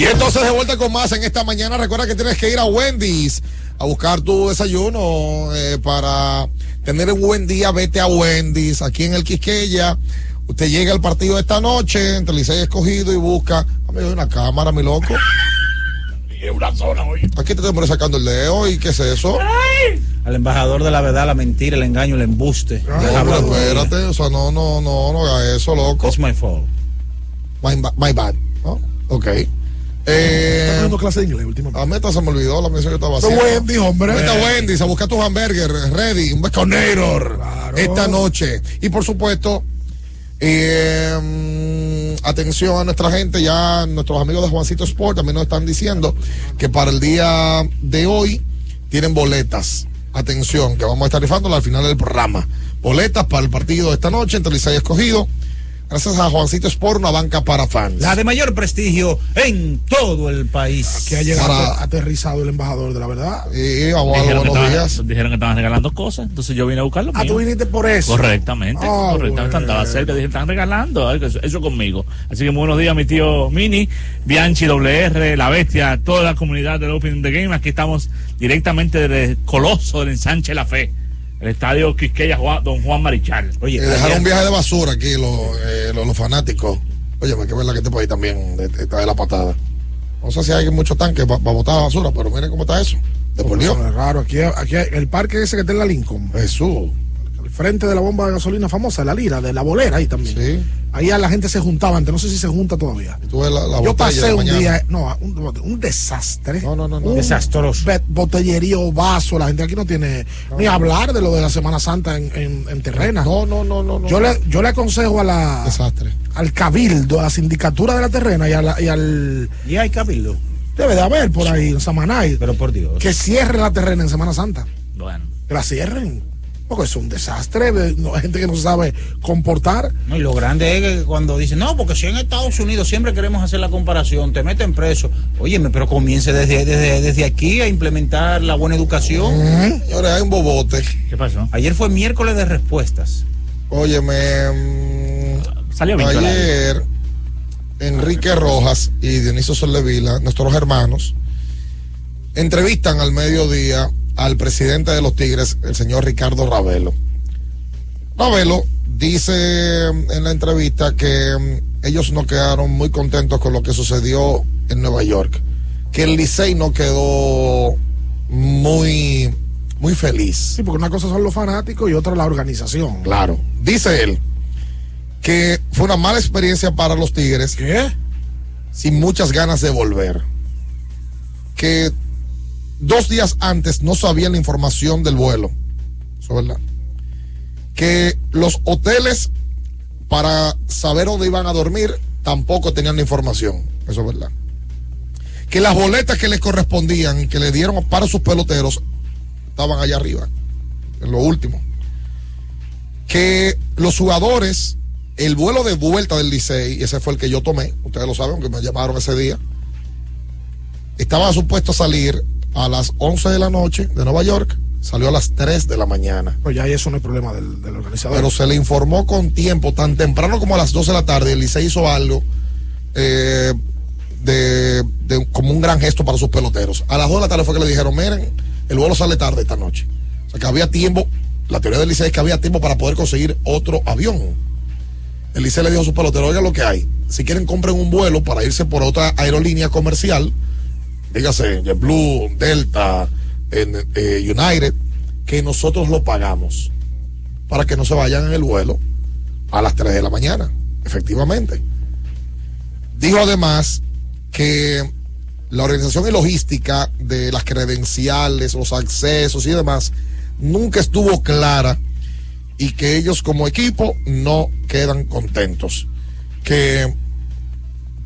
Y entonces de vuelta con más en esta mañana. Recuerda que tienes que ir a Wendy's a buscar tu desayuno eh, para tener un buen día. Vete a Wendy's aquí en el Quisqueya. Usted llega al partido de esta noche entre Licey escogido y busca. Amigo, una cámara, mi loco. Es una zona hoy. Aquí te estoy sacando el dedo y qué es eso. Al embajador de la verdad, la mentira, el engaño, el embuste. No, pero espérate, o sea, no, no, no, no haga eso, loco. It's my fault. My, my bad. ¿no? Ok. Eh, clase de inglés últimamente. A hasta se me olvidó la mención que estaba haciendo. Wendy, hombre. Vete a Wendy's a buscar tus hamburgers ready, un baconator esta noche. Y por supuesto, eh, mm, atención a nuestra gente, ya nuestros amigos de Juancito Sport también nos están diciendo que para el día de hoy tienen boletas. Atención, que vamos a estar rifándola al final del programa. Boletas para el partido de esta noche entre Licey y Escogido. Gracias a Juancito Sport, una banca para fans. La de mayor prestigio en todo el país. Que ha llegado Para- aterrizado el embajador de la verdad. Y vamos a Dijeron que, estaban, días. dijeron que estaban regalando cosas, entonces yo vine a buscarlo. Ah, tú viniste por eso. Correctamente, Ah, correctamente. Estaba cerca, dije, están regalando eso, eso conmigo. Así que muy buenos días, mi tío Mini, Bianchi, WR, La Bestia, toda la comunidad del Open the Game. Aquí estamos directamente desde el Coloso del Ensanche La Fe, el estadio Quisqueya Juan- Don Juan Marichal. Eh, dejaron un viaje de basura aquí los, eh, los, los fanáticos. Oye, hay que ver la que este país también de- está de la patada. No sé si hay muchos tanques para botar la basura, pero miren cómo está eso. De por Dios. Eso es raro. Aquí, aquí hay- el parque ese que está en la Lincoln. Jesús. Frente de la bomba de gasolina famosa, la lira, de la bolera ahí también. Sí. Ahí a la gente se juntaba antes, no sé si se junta todavía. Tú ves la, la Yo pasé de un mañana. día, no, un, un desastre. No, no, no. no. Un Desastroso. bet- Botellerío, vaso, la gente aquí no tiene ni hablar de lo de la Semana Santa en, en, en terrena. No, no, no, no. no. Yo le, yo le aconsejo a la Desastre. al cabildo, a la sindicatura de la terrena y, a la- y al Y hay cabildo. debe de haber por ahí en Samanay Pero por Dios. que cierren la terrena en Semana Santa. Bueno. Que la cierren. Porque es un desastre, de- no, hay gente que no se sabe comportar. No, y lo grande es que cuando dicen, no, porque si en Estados Unidos siempre queremos hacer la comparación, te meten preso. Óyeme, pero comience desde, desde, desde aquí a implementar la buena educación. Señores, hay un bobote. ¿Qué pasó? Ayer fue miércoles de respuestas. Óyeme, mm, Salió bien ayer Enrique Rojas y Dionisio Soldevila, nuestros hermanos, entrevistan al mediodía al presidente de los Tigres, el señor Ricardo Ravelo. Ravelo dice en la entrevista que mm, ellos no quedaron muy contentos con lo que sucedió en Nueva York, que el Licey no quedó muy, muy feliz. Sí, porque una cosa son los fanáticos y otra la organización. Claro. Dice él que fue una mala experiencia para los Tigres. ¿Qué? Sin muchas ganas de volver. Que dos días antes no sabían la información del vuelo. Eso es verdad. Que los hoteles para saber dónde iban a dormir tampoco tenían la información. Eso es verdad. Que las boletas que les correspondían, que le dieron para sus peloteros, estaban allá arriba, en lo último. Que los jugadores, el vuelo de vuelta del Licey, ese fue el que yo tomé, ustedes lo saben, que me llamaron ese día, estaba supuesto a salir a las 11 de la noche de Nueva York, salió a las 3 de la mañana. Pues ya eso no es problema del, del organizador. Pero se le informó con tiempo, tan temprano como a las 12 de la tarde, el Licey hizo algo eh, de, de- como un gran gesto para sus peloteros. A las 2 de la tarde fue que le dijeron, miren, el vuelo sale tarde esta noche. O sea que había tiempo, la teoría del Licey es que había tiempo para poder conseguir otro avión. El Licey le dijo a sus peloteros, oigan lo que hay. Si quieren compren un vuelo para irse por otra aerolínea comercial, dígase JetBlue, Delta, eh, United, que nosotros lo pagamos para que no se vayan en el vuelo a las 3 de la mañana, efectivamente. Dijo además que la organización y logística de las credenciales, los accesos y demás nunca estuvo clara y que ellos como equipo no quedan contentos. Que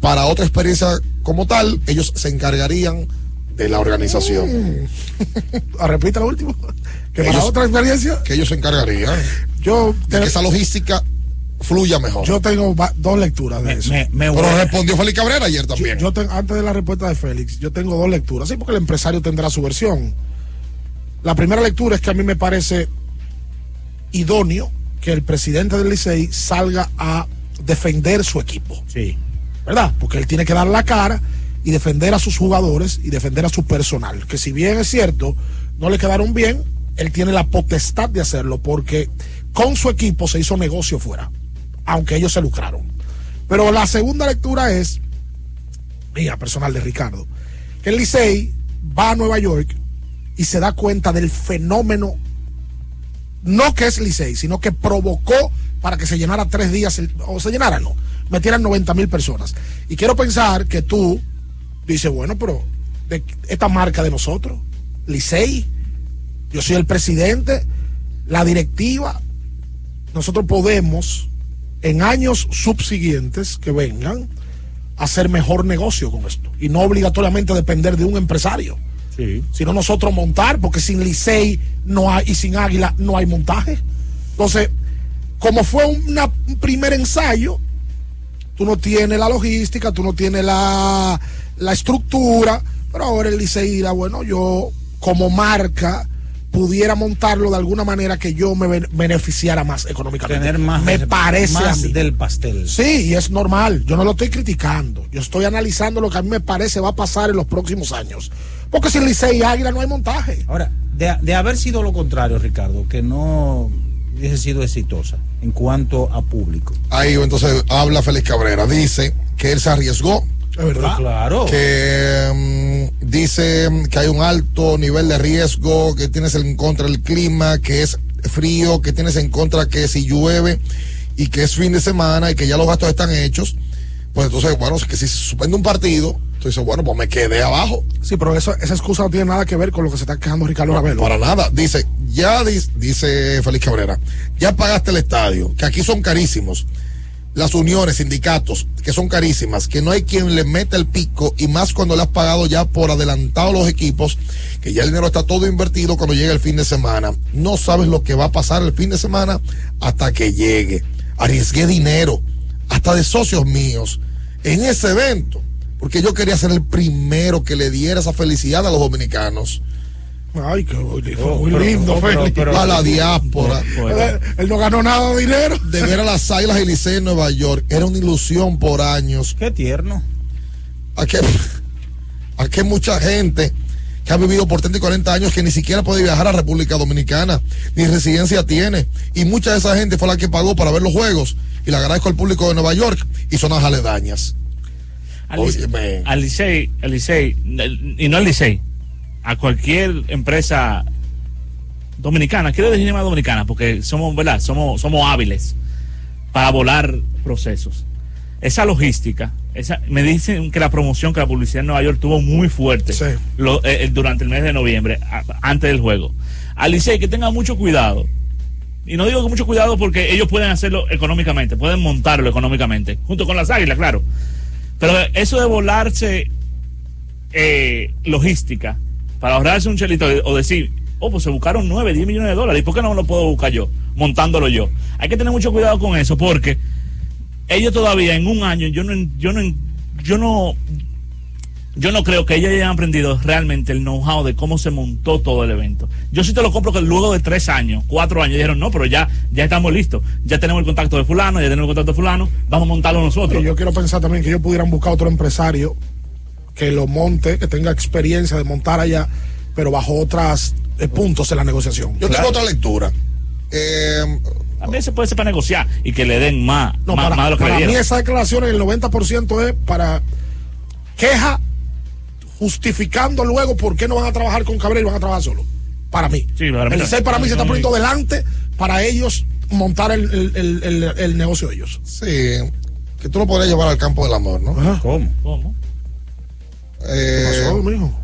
para otra experiencia como tal, ellos se encargarían de la organización. (laughs) Ah, repita lo último. Que para otra experiencia, Que ellos se encargarían yo, de que esa logística fluya mejor. yo tengo dos lecturas de eso. Pero respondió Félix Cabrera ayer también. Yo tengo, antes de la respuesta de Félix, yo tengo dos lecturas. Sí, porque el empresario tendrá su versión. La primera lectura es que a mí me parece idóneo que el presidente del Licey salga a defender su equipo. Sí. ¿Verdad? Porque él tiene que dar la cara y defender a sus jugadores y defender a su personal. Que si bien es cierto, no le quedaron bien, él tiene la potestad de hacerlo porque con su equipo se hizo negocio fuera, aunque ellos se lucraron. Pero la segunda lectura es, mía, personal de Ricardo, que el Licey va a Nueva York y se da cuenta del fenómeno, no que es Licey, sino que provocó para que se llenara tres días, el- o se llenara, no, metieran 90 mil personas. Y quiero pensar que tú dices, bueno, pero de esta marca de nosotros, Licey, yo soy el presidente, la directiva, nosotros podemos en años subsiguientes que vengan hacer mejor negocio con esto. Y no obligatoriamente depender de un empresario. Sino nosotros montar porque sin Licey no hay y sin Águila no hay montaje. Entonces como fue una- un primer ensayo tú no tienes la logística tú no tienes la, la estructura pero ahora el Licey dirá bueno yo como marca pudiera montarlo de alguna manera que yo me ben- beneficiara más económicamente Tener más, me parece a más mí. del pastel. Sí, y es normal. Yo no lo estoy criticando. Yo estoy analizando lo que a mí me parece va a pasar en los próximos años. Porque sin Licey y Águila no hay montaje. Ahora, de, de haber sido lo contrario, Ricardo, que no hubiese sido exitosa en cuanto a público. Ahí entonces habla Félix Cabrera. Dice que él se arriesgó. Es verdad. Claro. Que mm, dice que hay un alto nivel de riesgo, que tienes en contra del clima, que es frío, que tienes en contra que si llueve y que es fin de semana y que ya los gastos están hechos, pues entonces, bueno, que si se suspende un partido, entonces, bueno, pues me quedé abajo. Sí, pero eso, esa excusa no tiene nada que ver con lo que se está quejando Ricardo Ravelo. Para nada. Dice, ya dice Félix Cabrera, ya pagaste el estadio, que aquí son carísimos. Las uniones, sindicatos, que son carísimas, que no hay quien le meta el pico y más cuando le has pagado ya por adelantado los equipos, que ya el dinero está todo invertido cuando llega el fin de semana. No sabes lo que va a pasar el fin de semana hasta que llegue. Arriesgué dinero, hasta de socios míos, en ese evento, porque yo quería ser el primero que le diera esa felicidad a los dominicanos. Ay, qué bonito, Oh, muy pero- lindo, oh, pero- Félix. pero- a la diáspora. Él, él no ganó nada de dinero. de ver a las Águilas y Licey en Nueva York era una ilusión por años. Qué tierno. Aquí, (laughs) aquí hay mucha gente que ha vivido por 30 y 40 años que ni siquiera puede viajar a República Dominicana, ni residencia tiene. Y mucha de esa gente fue la que pagó para ver los juegos. Y le agradezco al público de Nueva York y zonas aledañas. Al Licey- y no al Licey, a cualquier empresa dominicana, quiero decir más dominicana, porque somos, ¿verdad? Somos, somos hábiles para volar procesos. Esa logística, esa, me dicen que la promoción, que la publicidad en Nueva York tuvo muy fuerte lo- eh, eh, durante el mes de noviembre, a- antes del juego. Al Licey que tenga mucho cuidado. Y no digo que mucho cuidado porque ellos pueden hacerlo económicamente, pueden montarlo económicamente, junto con las águilas, claro. Pero eso de volarse eh, logística para ahorrarse un chelito o decir, oh, pues se buscaron 9, 10 millones de dólares, ¿y por qué no lo puedo buscar yo? Montándolo yo. Hay que tener mucho cuidado con eso porque ellos todavía en un año, yo no, yo no, yo no, yo no creo que ellos hayan aprendido realmente el know-how de cómo se montó todo el evento. Yo sí te lo compro que luego de tres años, cuatro años, dijeron, no, pero ya, ya estamos listos. Ya tenemos el contacto de fulano, ya tenemos el contacto de fulano, vamos a montarlo nosotros. Y yo quiero pensar también que ellos pudieran buscar otro empresario que lo monte, que tenga experiencia de montar allá, pero bajo otros puntos en la negociación. Yo tengo otra lectura. Eh, También se puede ser para negociar y que le den más, No, más, para, más de lo que para le mí dieron. esa declaración el 90% es para queja justificando luego por qué no van a trabajar con Cabrera y van a trabajar solo. Para mí. Sí, para mí el. CEL para mí se está Muy- poniendo delante para ellos montar el, el- el- el- el negocio de ellos. Sí, que tú lo podrías llevar al campo del amor, ¿no? ¿Cómo? ¿Cómo? Eh, ¿Qué pasó, mijo?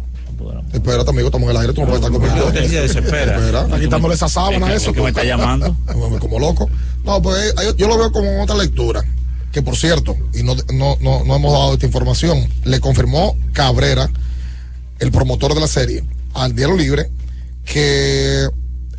Espérate, amigo, estamos en el aire, tú no puedes estar conmigo. se desespera. Espera. Está quitándole esa sábana a eso. que me está llamando. (laughs) Como loco. No, pues eh, yo lo veo como otra lectura. Que por cierto, y no, no, no, no hemos dado esta información, le confirmó Cabrera, el promotor de la serie, al Diario Libre, que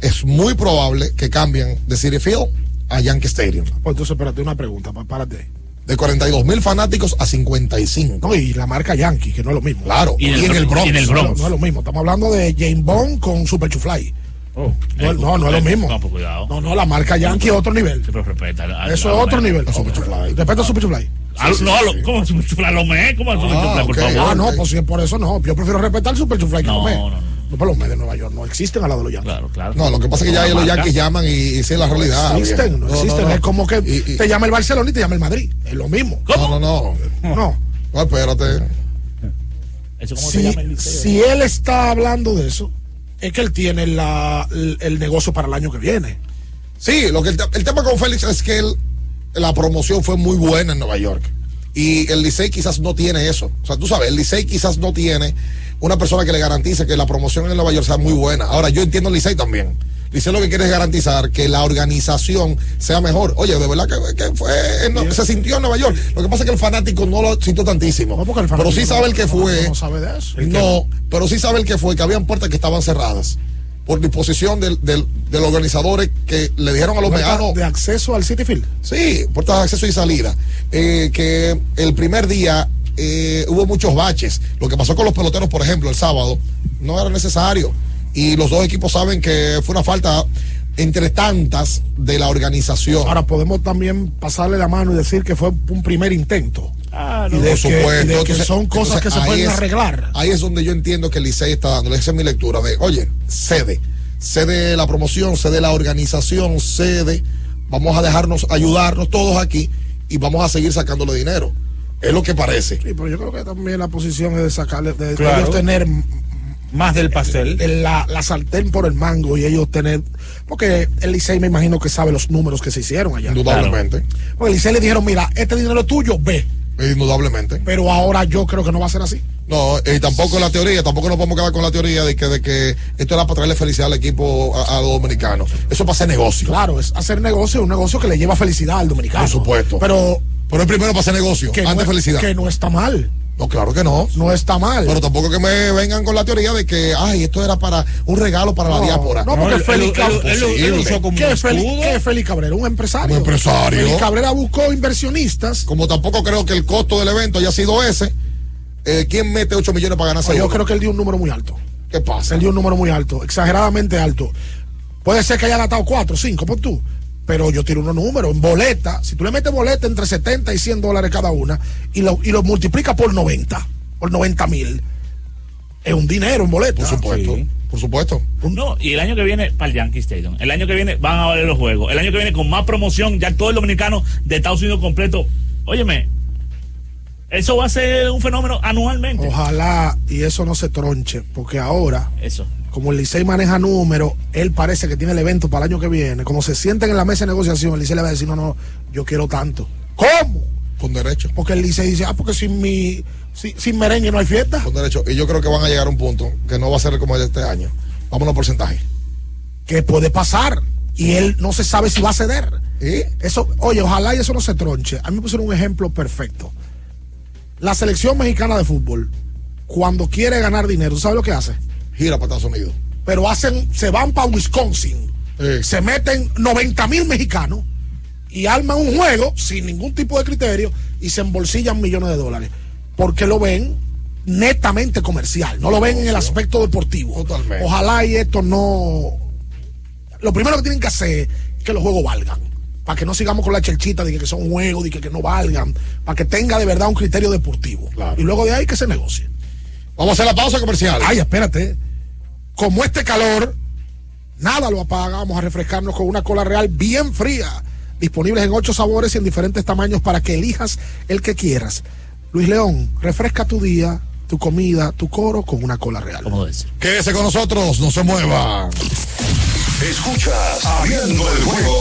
es muy probable que cambien de City Field a Yankee Stadium. Pues entonces, espérate, una pregunta, párate. De 42 mil fanáticos a 55. No, y la marca Yankee, que no es lo mismo. Claro, y en el Bronx. No, no es lo mismo. Estamos hablando de James Bond con Super Chufly. Oh, No, no, no es lo mismo. No, pues cuidado. No, no, la marca Yankee es otro nivel. Sí, pero respeta. a- a- Eso es otro nivel. Respeta a Super Chufly. A lo- no, a lo- ¿cómo Super Chufla? ¿Lo me? ¿Cómo Super Chufla, por favor? Ah, no, pues sí, por eso no. Yo prefiero respetar el Super Chufly que No, no, no. Los Mets de Nueva York no existen al lado de los Yankees. Claro, claro. No, lo que pasa es que ya los. Yankees llaman y, y sí es la No realidad. existen, no, existen. no. Es como que Y- y- te llama el Barcelona y te llama el Madrid. Es lo mismo. No, no, no. No. No, espérate. Eso como se Si, llama el liceo. si él está hablando de eso, es que él tiene la, el, el negocio para el año que viene. Sí, lo que el, el tema con Félix es que él- la promoción fue muy buena en Nueva York. Y el Licey quizás no tiene eso. O sea, tú sabes, el Licey quizás no tiene una persona que le garantice que la promoción en Nueva York sea muy buena. Ahora, yo entiendo el Licey también. Licey lo que quiere es garantizar que la organización sea mejor. Oye, de verdad que, que fue, no, se sintió en Nueva York. Lo que pasa es que el fanático no lo sintió tantísimo. pero fanático sí sabe el que no- fue. no sabe de eso. No, pero sí sabe el que fue, que habían puertas que estaban cerradas. Por disposición del, del- de los organizadores que le dijeron a los meanos. de acceso al City Field. Sí, puertas de acceso y salida. Eh, que el primer día eh, hubo muchos baches. Lo que pasó con los peloteros, por ejemplo, el sábado, no era necesario. Y los dos equipos saben que fue una falta entre tantas de la organización. Ahora podemos también pasarle la mano y decir que fue un primer intento. Ah, y de, que, y de que son cosas que se pueden es- arreglar. Ahí es donde yo entiendo que el Licey está dando, esa es mi lectura de, oye, cede, cede la promoción, cede la organización, cede, vamos a dejarnos ayudarnos todos aquí y vamos a seguir sacándole dinero. Es lo que parece. Sí, pero yo creo que también la posición es de sacarle, de, de Claro. ellos tener Más del pastel. La, la sartén por el mango y ellos tener. Porque el Licey me imagino que sabe los números que se hicieron allá. Indudablemente. Porque el Licey le dijeron, mira, este dinero es tuyo, ve. Indudablemente. Pero ahora yo creo que no va a ser así. No, y tampoco la teoría, tampoco nos podemos quedar con la teoría de que, de que esto era para traerle felicidad al equipo, a, a los dominicanos. Eso es para hacer negocio. Claro, es hacer negocio, un negocio que le lleva felicidad al dominicano. Por supuesto. Pero. Pero es primero para hacer negocio, que antes no, felicidad. Que no está mal. No, claro que no. No está mal. Pero tampoco que me vengan con la teoría de que, ay, esto era para un regalo para la No, diáspora. No, porque Félix Cabrera. Posible. ¿Qué es Félix- qué es Félix Cabrera? Un empresario. Un empresario. Félix Cabrera buscó inversionistas. Como tampoco creo que el costo del evento haya sido ese, eh, ¿quién mete 8 millones para ganarse Yo uno? creo que él dio un número muy alto. ¿Qué pasa? Él dio un número muy alto, exageradamente alto. Puede ser que haya datado 4, 5, por tú. Pero yo tiro unos números en boleta. Si tú le metes boleta entre 70 y 100 dólares cada una y lo, y lo multiplicas por 90, por 90 mil, es un dinero en boleta. Por supuesto. Por supuesto. No, y el año que viene para el Yankee Stadium. El año que viene van a valer los juegos. El año que viene con más promoción, ya todo el dominicano de Estados Unidos completo. Óyeme, eso va a ser un fenómeno anualmente. Ojalá y eso no se tronche, porque ahora, Eso. como el Licey maneja números, él parece que tiene el evento para el año que viene. Como se sienten en la mesa de negociación, el Licey le va a decir, no, no, yo quiero tanto. ¿Cómo? Con derecho. Porque el Licey dice, ah, porque sin mi, sin, sin merengue no hay fiesta. Con derecho. Y yo creo que van a llegar a un punto que no va a ser como el de este año. Vámonos a porcentaje. que puede pasar y él no se sabe si va a ceder. Eso, oye, ojalá y eso no se tronche. A mí me pusieron un ejemplo perfecto. La selección mexicana de fútbol, cuando quiere ganar dinero, ¿tú sabes lo que hace? Gira para Estados Unidos. Pero hacen, se van para Wisconsin, se meten 90 mil mexicanos y arman un juego sin ningún tipo de criterio y se embolsillan millones de dólares. Porque lo ven netamente comercial, no lo ven en el aspecto deportivo. Ojalá y esto no. Lo primero que tienen que hacer es que los juegos valgan. Para que no sigamos con la chelchita de que son juegos, de que, que no valgan. Para que tenga de verdad un criterio deportivo. Y luego de ahí que se negocie. Vamos a hacer la pausa comercial. Ay, espérate. Como este calor, nada lo apaga. Vamos a refrescarnos con una cola real bien fría. Disponibles en ocho sabores y en diferentes tamaños para que elijas el que quieras. Luis León, refresca tu día, tu comida, tu coro con una cola real. ¿Cómo es? Quédese con nosotros, no se mueva. Escuchas Abriendo el juego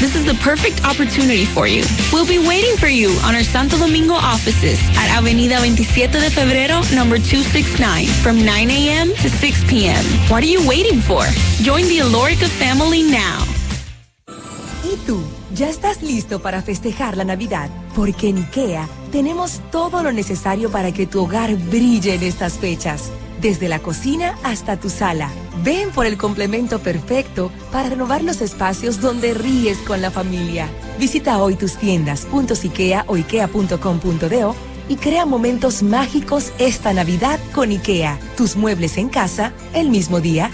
This is the perfect opportunity for you. We'll be waiting for you on our Santo Domingo offices at Avenida 27 de Febrero, number 269, from 9 a.m. to 6 p.m. What are you waiting for? Join the Alorica family now. ¿Y tú? ¿Ya estás listo para festejar la Navidad? Porque en IKEA tenemos todo lo necesario para que tu hogar brille en estas fechas. Desde la cocina hasta tu sala. Ven por el complemento perfecto para renovar los espacios donde ríes con la familia. Visita hoy tus tiendas IKEA o ikea.com.do y crea momentos mágicos esta Navidad con IKEA. Tus muebles en casa el mismo día.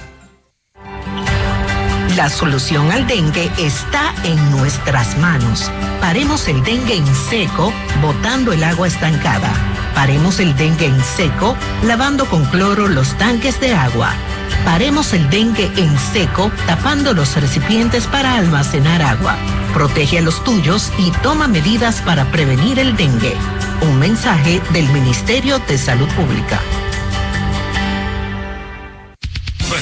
La solución al dengue está en nuestras manos. Paremos el dengue en seco, botando el agua estancada. Paremos el dengue en seco, lavando con cloro los tanques de agua. Paremos el dengue en seco, tapando los recipientes para almacenar agua. Protege a los tuyos y toma medidas para prevenir el dengue. Un mensaje del Ministerio de Salud Pública.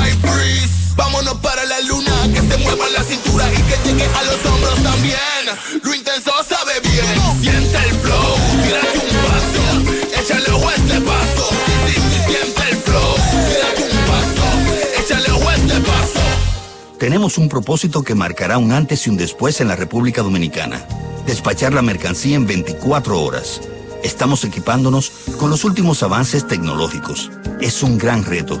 Freeze. Vámonos para la luna, que se mueva la cintura y que llegue a los hombros también. Lo intenso sabe bien. Siente el flow, tírate un paso, échale ojo a este paso. Sí, sí, sí, siente el flow. Tírate un paso, échale ojo a este paso. Tenemos un propósito que marcará un antes y un después en la República Dominicana. Despachar la mercancía en 24 horas. Estamos equipándonos con los últimos avances tecnológicos. Es un gran reto,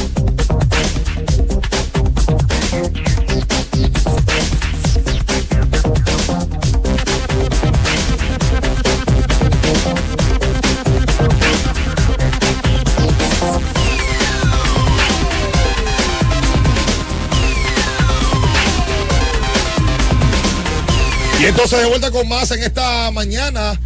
Y entonces de vuelta con más en esta mañana,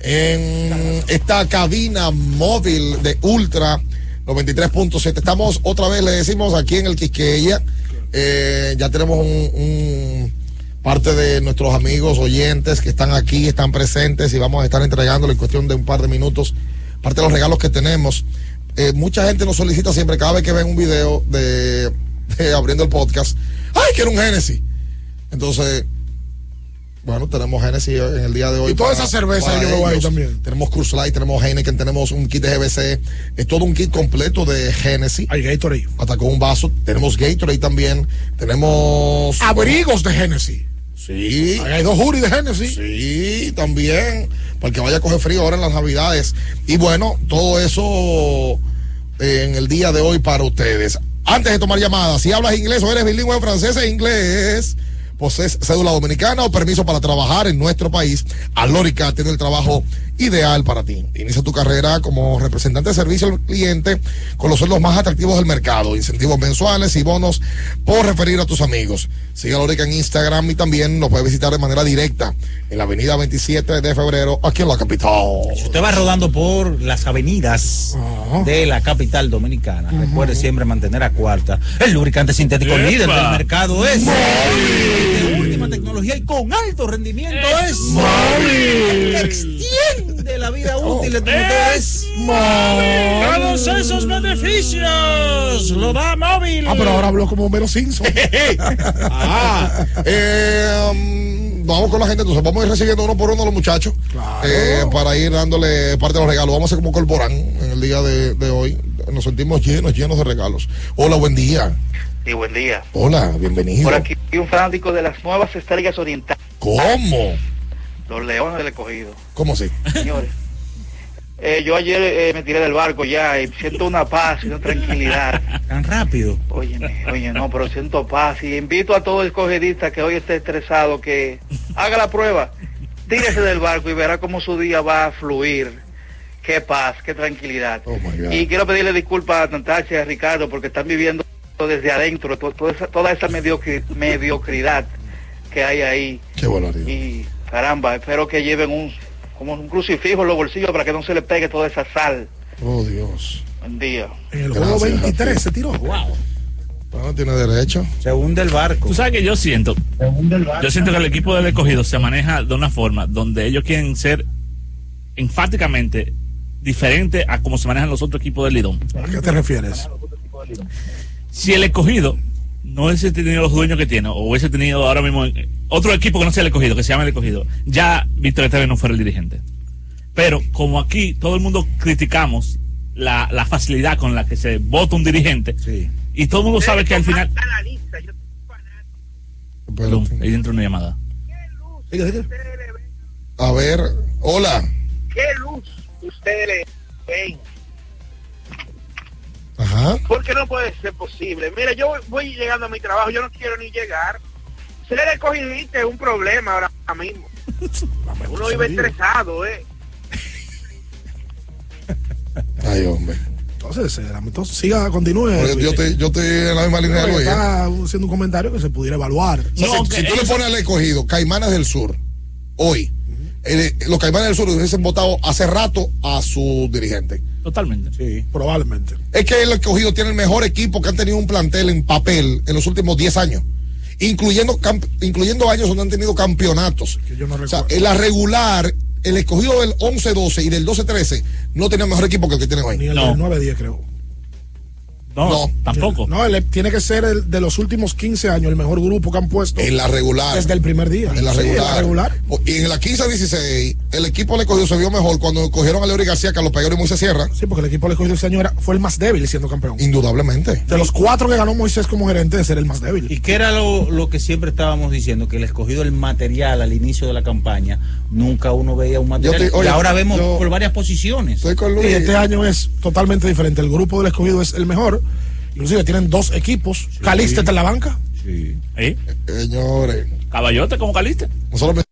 en esta cabina móvil de Ultra 93.7. Estamos otra vez, le decimos, aquí en el Quisqueya. Eh, ya tenemos un, parte de nuestros amigos oyentes que están aquí, están presentes y vamos a estar entregándole en cuestión de un par de minutos parte de los regalos que tenemos. Eh, mucha gente nos solicita siempre, cada vez que ven un video de, abriendo el podcast, ¡ay, quiero un Genesis! Entonces, bueno, tenemos Genesis en el día de hoy. Y toda esa cerveza yo me voy ahí ellos. también. Tenemos Cruz Light, tenemos Heineken, tenemos un kit de GBC. Es todo un kit completo de Genesis. Hay Gatorade. Hasta con un vaso. Tenemos Gatorade también. Tenemos. Abrigos de Genesis. Sí. Ahí hay dos juris de Genesis. Sí, también. Para que vaya a coger frío ahora en las navidades. Y bueno, todo eso eh, en el día de hoy para ustedes. Antes de tomar llamadas, si hablas inglés o eres bilingüe en francés e inglés, posees cédula dominicana o permiso para trabajar en nuestro país, Alórica tiene el trabajo ideal para ti. Inicia tu carrera como representante de servicio al cliente con los sueldos más atractivos del mercado, incentivos mensuales y bonos por referir a tus amigos. Sigue a Alórica en Instagram y también nos puede visitar de manera directa en la avenida 27 de febrero aquí en la capital. Si usted va rodando por las avenidas de la capital dominicana, recuerde siempre mantener a cuarta. El lubricante sintético ¡Epa! líder del mercado es última tecnología y con alto rendimiento es Móvil. Extiende la vida útil de tu motor es Todos esos beneficios lo da móvil. Ah, pero ahora habló como Homero Simpson. (laughs) Ah, eh, mm, vamos con la gente, entonces vamos a ir recibiendo uno por uno a los muchachos eh, para ir dándole parte de los regalos. Vamos a hacer como Corporán en el día de, de hoy. Nos sentimos llenos, llenos de regalos. Hola, buen día. Sí, buen día. Hola, bienvenido. Por aquí un fanático de las nuevas estrellas orientales, ¿Cómo? los leones del escogido. ¿Cómo así? Señores, eh, yo ayer eh, me tiré del barco ya y siento una paz y una tranquilidad. Tan rápido. Óyeme, oye, no, pero siento paz y invito a todo escogidista que hoy esté estresado que haga la prueba. Tírese del barco y verá cómo su día va a fluir. Qué paz, qué tranquilidad. Y quiero pedirle disculpas a Natacha y a Ricardo porque están viviendo desde adentro to- toda esa, toda esa mediocri- mediocridad que hay ahí. Qué. Y caramba, espero que lleven un como un crucifijo en los bolsillos para que no se le pegue toda esa sal. Oh, Dios. Buen día. En el juego 23 se tiró. Wow. No tiene derecho. Se hunde el barco. Tú sabes que yo siento, yo siento que el equipo del escogido se maneja de una forma donde ellos quieren ser enfáticamente diferente a como se manejan los otros equipos del Lidón. ¿A qué te refieres? Si el escogido no hubiese tenido los dueños que tiene, o hubiese tenido ahora mismo eh, otro equipo que no sea el escogido, que se llama el escogido, ya Víctor Esteban no fuera el dirigente. Pero como aquí todo el mundo criticamos la, la facilidad con la que se vota un dirigente, y todo el mundo sabe que al final... Perdón, ahí entra una llamada. A ver, hola. ¿Qué luz ustedes ven? Ajá. Porque no puede ser posible. Mira, yo voy llegando a mi trabajo, yo no quiero ni llegar. Ser escogidista es un problema ahora mismo. (laughs) Uno vive estresado, ¿eh? (laughs) Ay, hombre. Entonces, eh, entonces siga, continúe. Yo, yo estoy, yo estoy en la misma línea de. ¿eh? está haciendo un comentario que se pudiera evaluar. O sea, si, si tú le pones al escogido Caimanes del Sur, hoy, eh, los Caimanes del Sur hubiesen votado hace rato a su dirigente. Totalmente. Sí, probablemente. Es que el escogido tiene el mejor equipo que han tenido un plantel en papel en los últimos 10 años. Incluyendo, camp- incluyendo años donde han tenido campeonatos. o sea, en la regular, el escogido del 11-12 y del 12-13 no tenía mejor equipo que el que tienen hoy. Ni el del 9-10, creo. No, tampoco. No, él tiene que ser el de los últimos 15 años el mejor grupo que han puesto. En la regular. Desde el primer día. En la Sí, regular. regular. O- Y en la 15-16, el equipo le cogió, se vio mejor cuando cogieron a Leori García, Carlos Peguero y Moisés Sierra. Sí, porque el equipo le cogió ese año era, fue el más débil siendo campeón. Indudablemente. De los cuatro que ganó Moisés como gerente, ese era el más débil. ¿Y qué era lo, lo que siempre estábamos diciendo? Que el escogido el material al inicio de la campaña, nunca uno veía un material. Te- oye, y ahora vemos yo- por varias posiciones. Estoy con Y este año es totalmente diferente. El grupo del escogido es el mejor. Inclusive tienen dos equipos. Caliste está en la banca. Sí. ¿Eh? Señores. Caballote como Caliste. Nosotros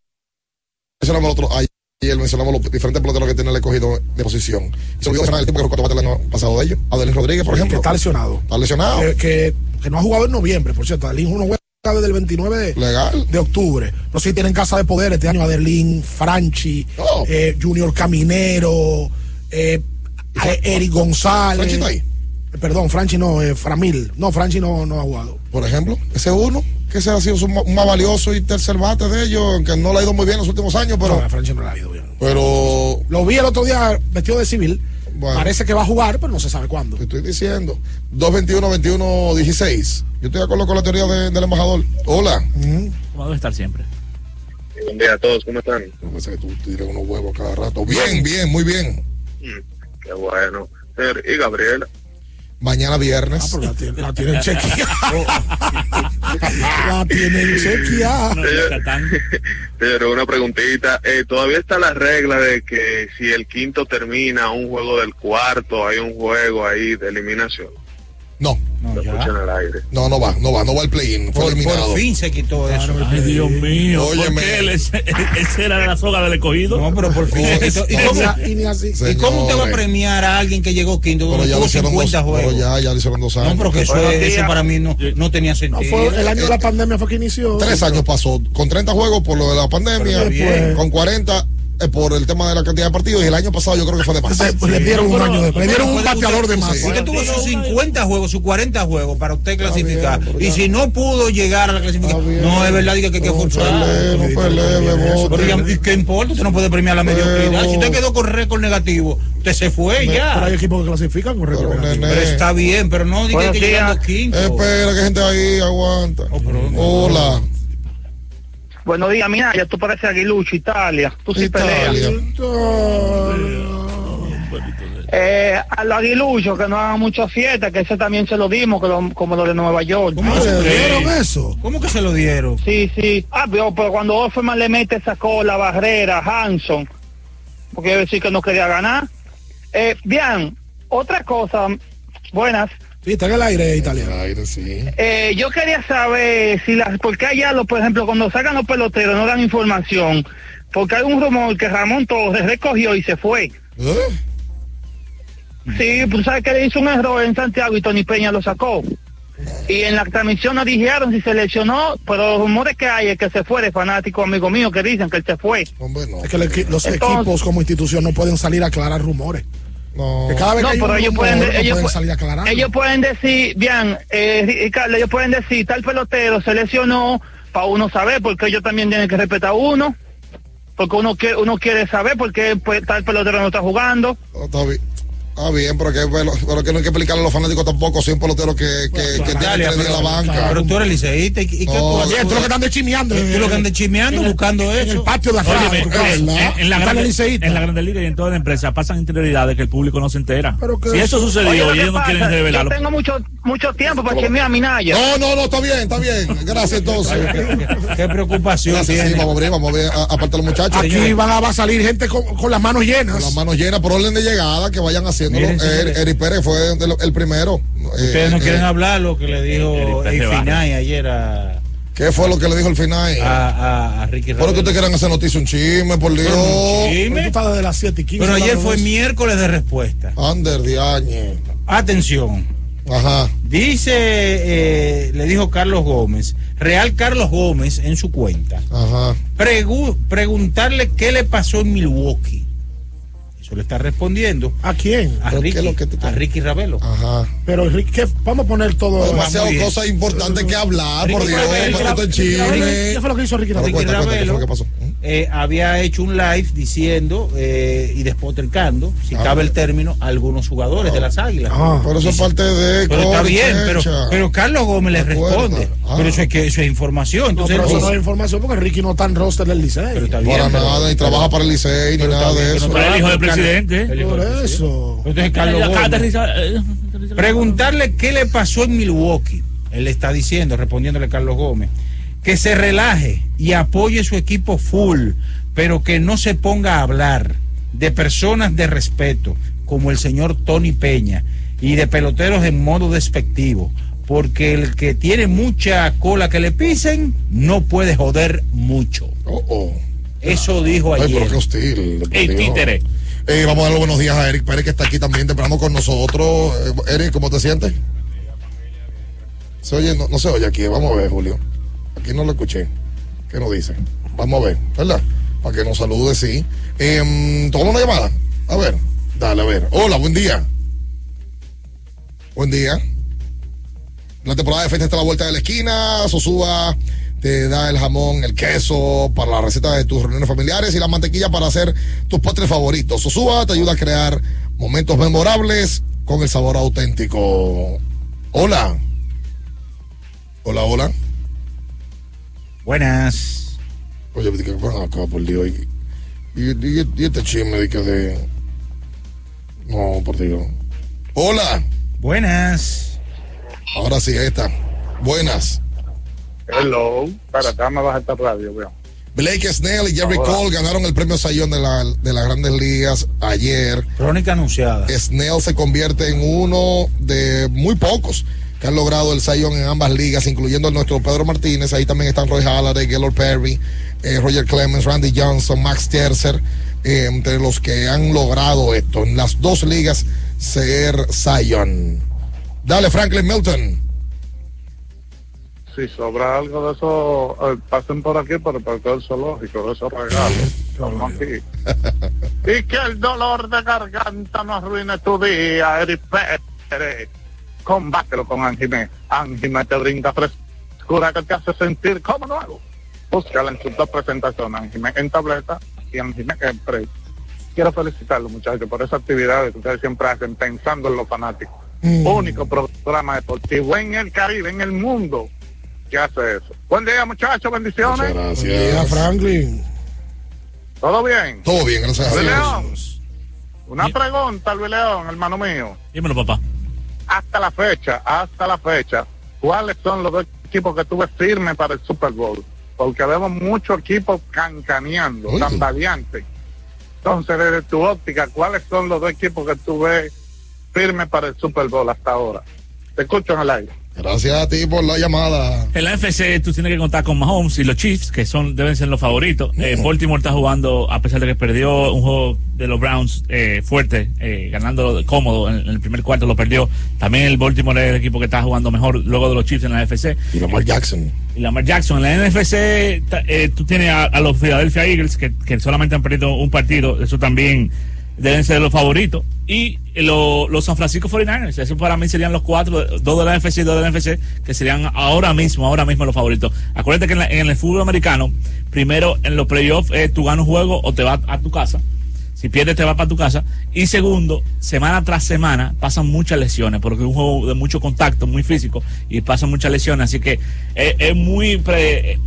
mencionamos el otro, ayer mencionamos los diferentes peloteros que tiene el escogido de posición. Y se olvidó mencionar el tipo que recortó el año pasado de ellos. Adelín Rodríguez, por Que ejemplo. está lesionado. Está lesionado. Que, que, que no ha jugado en noviembre, por cierto. Adelín no juega desde el 29 de, Legal. de octubre. No sé si tienen casa de poder este año. Adelín, Franchi, Oh. eh, Junior Caminero, eh, Eric González. Franchi está ahí. Perdón, Franchi no, eh, Framil. No, Franchi no, no ha jugado. Por ejemplo, ese uno, que ese ha sido su un más valioso y tercer bate de ellos, que no le ha ido muy bien en los últimos años, pero. No, a Franchi no le ha ido bien. Pero. Lo vi el otro día vestido de civil. Bueno. Parece que va a jugar, pero no se sabe cuándo. Te estoy diciendo. 221-21-16. Yo estoy de acuerdo con la teoría de- del embajador. Hola. Como debe estar siempre. Buen día a todos, ¿cómo están? No pensé que tú tiras unos huevos cada rato. Bien, bien, muy bien. Mm, Qué bueno. Ser- Y Gabriela. Mañana viernes. Ah, pero la tiene- la tienen chequeada. La tienen chequeada. Pero una preguntita, eh, todavía está la regla de que si el quinto termina un juego del cuarto, hay un juego ahí de eliminación. No. Al aire. No, no va, no va, no va el play-in. Fue Por, eliminado. por fin se quitó eso. Ay, Dios mío. ¿Por Óyeme. qué él es- ese era la soga del escogido? No, pero por fin se quitó. ¿Y No, cómo, Y ni así. ¿y cómo usted va a Señores. premiar a alguien que llegó quinto? Pero donde ya lo tuvo hicieron dos, 50 pero juegos. ya, ya lo hicieron dos años. No, pero que eso, días. para mí no, no tenía No, sentido. fue el año de la pandemia fue que inició. Tres años pasó, con 30 juegos por lo de la pandemia, Pero después- con 40 eh, por el tema de la cantidad de partidos y el año pasado yo creo que fue de más. Pues, le dieron un año después. Le dieron un bateador de más. Usted tuvo sus 50 juegos, sus 40 juegos para usted clasificar. bien, y ya. si no pudo llegar a la clasificación, bien. no es verdad que, que hay que No forzar. pelee, no pelee, Bebote. Pero ya, ¿y ¿Qué importa? Usted no puede premiar la mediocridad. Si usted quedó con récord negativo, usted se fue Pero hay ya. equipos que clasifican con récord Pero, negativo. Pero está bien, pero no diga que llegando quinto. espera que gente ahí aguanta. Hola. Buenos días, mira, ya tú pareces aguilucho, Italia. Tú sí Italia. peleas. Eh, a los aguiluchos que no hagan mucha fiesta, que ese también se lo dimos, que lo- como lo de Nueva York. ¿Cómo se ¿Le lo dieron eso? ¿Cómo que se lo dieron? Sí, sí. Ah, pero, pero cuando Offerman le mete sacó la barrera Hanson, porque iba a decir que no quería ganar. Eh, bien, otra cosa, buenas. Sí, está en el aire italiano. Aire, sí. Eh, yo quería saber si las, porque allá, los, por ejemplo, cuando sacan los peloteros no dan información, porque hay un rumor que Ramón Torres recogió y se fue. ¿Eh? Sí, pues sabes que le hizo un error en Santiago y Tony Peña lo sacó. Y en la transmisión no dijeron si se lesionó, pero los rumores que hay es que se fue de fanático amigo mío que dicen que él se fue. Hombre, no. Es que los Entonces- equipos como institución no pueden salir a aclarar rumores. No. Que cada vez No, que pero ellos pueden, ellos, pueden pu- salir a aclarar. ellos pueden decir, bien, eh, Ricardo, ellos pueden decir, tal pelotero se lesionó para uno saber, porque ellos también tienen que respetar a uno, porque uno quiere, uno quiere saber por qué pues, tal pelotero no está jugando. Está bien. Está bien, pero que, pero, que no hay que explicarle a los fanáticos tampoco si un pelotero que, que, que tiene que a la banca. Pero tú eres liceísta. ¿Y, y No, tú haces? Oye, tú lo que están de chimeando. Tú lo que andas chimeando, en buscando En el eso. patio de atrás. De tu casa, en, en- en la grande, liceísta. en la Grande Liga y en toda la empresa pasan interioridades que el público no se entera. Pero que si eso eso- sucedió Oye, que ellos no pasa, quieren yo revelarlo. tengo mucho, mucho tiempo para chemear a Minaya. No, no, no, está bien, está bien. Gracias entonces. (laughs) Qué preocupación Gracias, sí, tiene. vamos a ver, vamos a ver, a- aparte los muchachos. Aquí van a, va a salir gente con, con las manos llenas. Con las manos llenas por orden de llegada, que vayan haciéndolo. Er-. Eric Pérez fue de lo- el primero. Ustedes no Eh, quieren eh, hablar lo que le dijo Eric Pérez el Barrio. Finay ayer a, ¿Qué fue lo que le dijo el final? a, a, a Ricky Por Ravelo. que ustedes quieran hacer noticia un chisme, por Dios. un Pero chisme. desde las 7 y 15. Pero ayer fue miércoles de respuesta. Ander Diagne. Atención. Ajá. Dice, eh, le dijo Carlos Gómez, Real Carlos Gómez en su cuenta, Ajá. pregu- preguntarle qué le pasó en Milwaukee. Eso le está respondiendo ¿A quién? a ¿Pero qué Ricky, es lo que te- a Ricky Ravelo. Ajá. Pero Rick, ¿qué? vamos a poner todo. Bien. cosas importantes que hablar, por Ricky Dios. Ricky chisme. ¿Qué fue lo que hizo Ricky Ravelo? Ricky ¿qué fue lo Ravelo que pasó? Eh, había hecho un live diciendo eh, y despotricando, si Ah, cabe el término, a algunos jugadores de las águilas. Ah. Pero eso es parte de. Pero está bien, pero, pero Carlos Gómez le responde. Ah. Pero eso es que eso es información. No, Entonces, pero él eso no es información porque Ricky no está en roster del Licey. pero está bien. Para pero- nada, ni trabaja para el Licey, ni pero está nada bien de eso. no Pero el hijo del presidente. Por eso. Entonces, Carlos Gómez. eh, Preguntarle qué le pasó en Milwaukee. Él le está diciendo, respondiéndole Carlos Gómez, que se relaje y apoye su equipo full, pero que no se ponga a hablar de personas de respeto, como el señor Tony Peña, y de peloteros en modo despectivo, porque el que tiene mucha cola que le pisen, no puede joder mucho. Oh, oh. Eso dijo Ay, pero ayer. qué hostil. El títere. Eh, vamos a darle buenos días a Eric Pérez, que está aquí también temprano con nosotros. Eh, Eric, ¿cómo te sientes? Se oye, no, no se oye aquí. Vamos a ver, Julio. Aquí no lo escuché. ¿Qué nos dice? Vamos a ver, ¿verdad? Para que nos salude, sí. Eh, Toma una llamada. A ver, dale, a ver. Hola, buen día. Buen día. La temporada de fiesta está a la vuelta de la esquina. Sosúa te da el jamón, el queso para la receta de tus reuniones familiares y la mantequilla para hacer tus postres favoritos. Sosúa te ayuda a crear momentos memorables con el sabor auténtico. Hola. Hola, hola. Buenas. Oye, di que van acá por Dios. Y, y, y- y este chisme de que de. No, por Dios. Hola. Buenas. Ahora sí, esta. Buenas. Hello. Para acá me baja esta radio, veo. Blake Snell y Jerry Hola. Cole ganaron el premio Sayón de, la, de las grandes ligas ayer. Crónica anunciada. Snell se convierte en uno de muy pocos que han logrado el Sayón en ambas ligas, incluyendo el nuestro Pedro Martínez. Ahí también están Roy Halladay, Gaylord Perry, eh, Roger Clemens, Randy Johnson, Max Scherzer, eh, entre los que han logrado esto en las dos ligas ser Sayón. Dale, Franklin Milton. Si sobra algo de eso, eh, pasen por aquí por el parque del zoológico, de esos regalos. Estamos aquí. y que el dolor de garganta no arruine tu día, Eric Pérez. Combátelo con Angime. Angime te brinda frescura que te hace sentir como nuevo. Búscala en sus dos presentaciones, Angime en tableta y Angime en spray. Quiero felicitarlos, muchachos, por esa actividad que ustedes siempre hacen pensando en los fanáticos. Único programa deportivo en el Caribe, en el mundo, que hace eso. Buen día, muchachos, bendiciones. Muchas Buen día, Franklin. ¿Todo bien? Todo bien, gracias a Dios. León, una pregunta, Luis León, hermano mío. Dímelo, papá. Hasta la fecha, hasta la fecha, ¿cuáles son los dos equipos que tuve firmes para el Super Bowl? Porque vemos muchos equipos cancaneando, Oye. tambaleantes. Entonces, desde tu óptica, ¿cuáles son los dos equipos que tú ves firmes para el Super Bowl hasta ahora? Te escucho en el aire. Gracias a ti por la llamada. En la NFC tú tienes que contar con Mahomes y los Chiefs, que son deben ser los favoritos. Eh, Baltimore está jugando, a pesar de que perdió un juego de los Browns eh, fuerte, eh, ganando cómodo en, en el primer cuarto, lo perdió. También el Baltimore es el equipo que está jugando mejor luego de los Chiefs en la NFC. Y Lamar Jackson. Y Lamar Jackson. En la NFC eh, tú tienes a, a los Philadelphia Eagles, que, que solamente han perdido un partido. Eso también deben ser los favoritos. Y lo- los San Francisco 49ers. Eso para mí serían los cuatro, dos de la NFC y dos de la NFC, que serían ahora mismo, ahora mismo los favoritos. Acuérdate que en, el fútbol americano, primero en los playoffs, eh, tú ganas un juego o te vas a tu casa. Si pierdes, te vas para tu casa. Y segundo, semana tras semana pasan muchas lesiones, porque es un juego de mucho contacto, muy físico, y pasan muchas lesiones. Así que eh, es muy. pre- eh,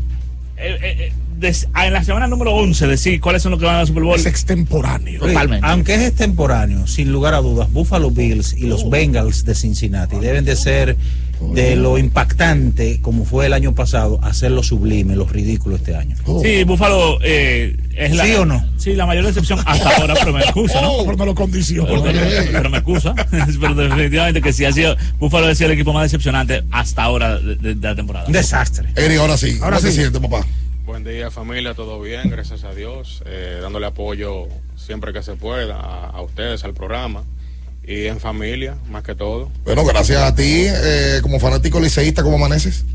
eh, eh, des- en la semana número 11, decir cuáles son los que van al Super Bowl. Es extemporáneo. Totalmente. Aunque es extemporáneo, sin lugar a dudas, Buffalo Bills y los Bengals de Cincinnati deben de ser de lo impactante como fue el año pasado, hacerlo sublime, lo ridículo este año. Sí, Búfalo eh, es la. ¿Sí o no? Sí, la mayor decepción hasta ahora, pero me excusa, ¿no? (laughs) Pero me lo condiciono. Pero, pero me excusa. (laughs) pero definitivamente que sí ha sido. Búfalo ha sido el equipo más decepcionante hasta ahora de, de- de la temporada. Un desastre. Eric, ahora sí. Ahora ¿Cómo te sí. sientes, papá? Buen día familia, todo bien, gracias a Dios, eh, dándole apoyo siempre que se pueda a, a ustedes, al programa y en familia, más que todo. Bueno, gracias a ti, eh, como fanático liceísta, ¿cómo amaneces?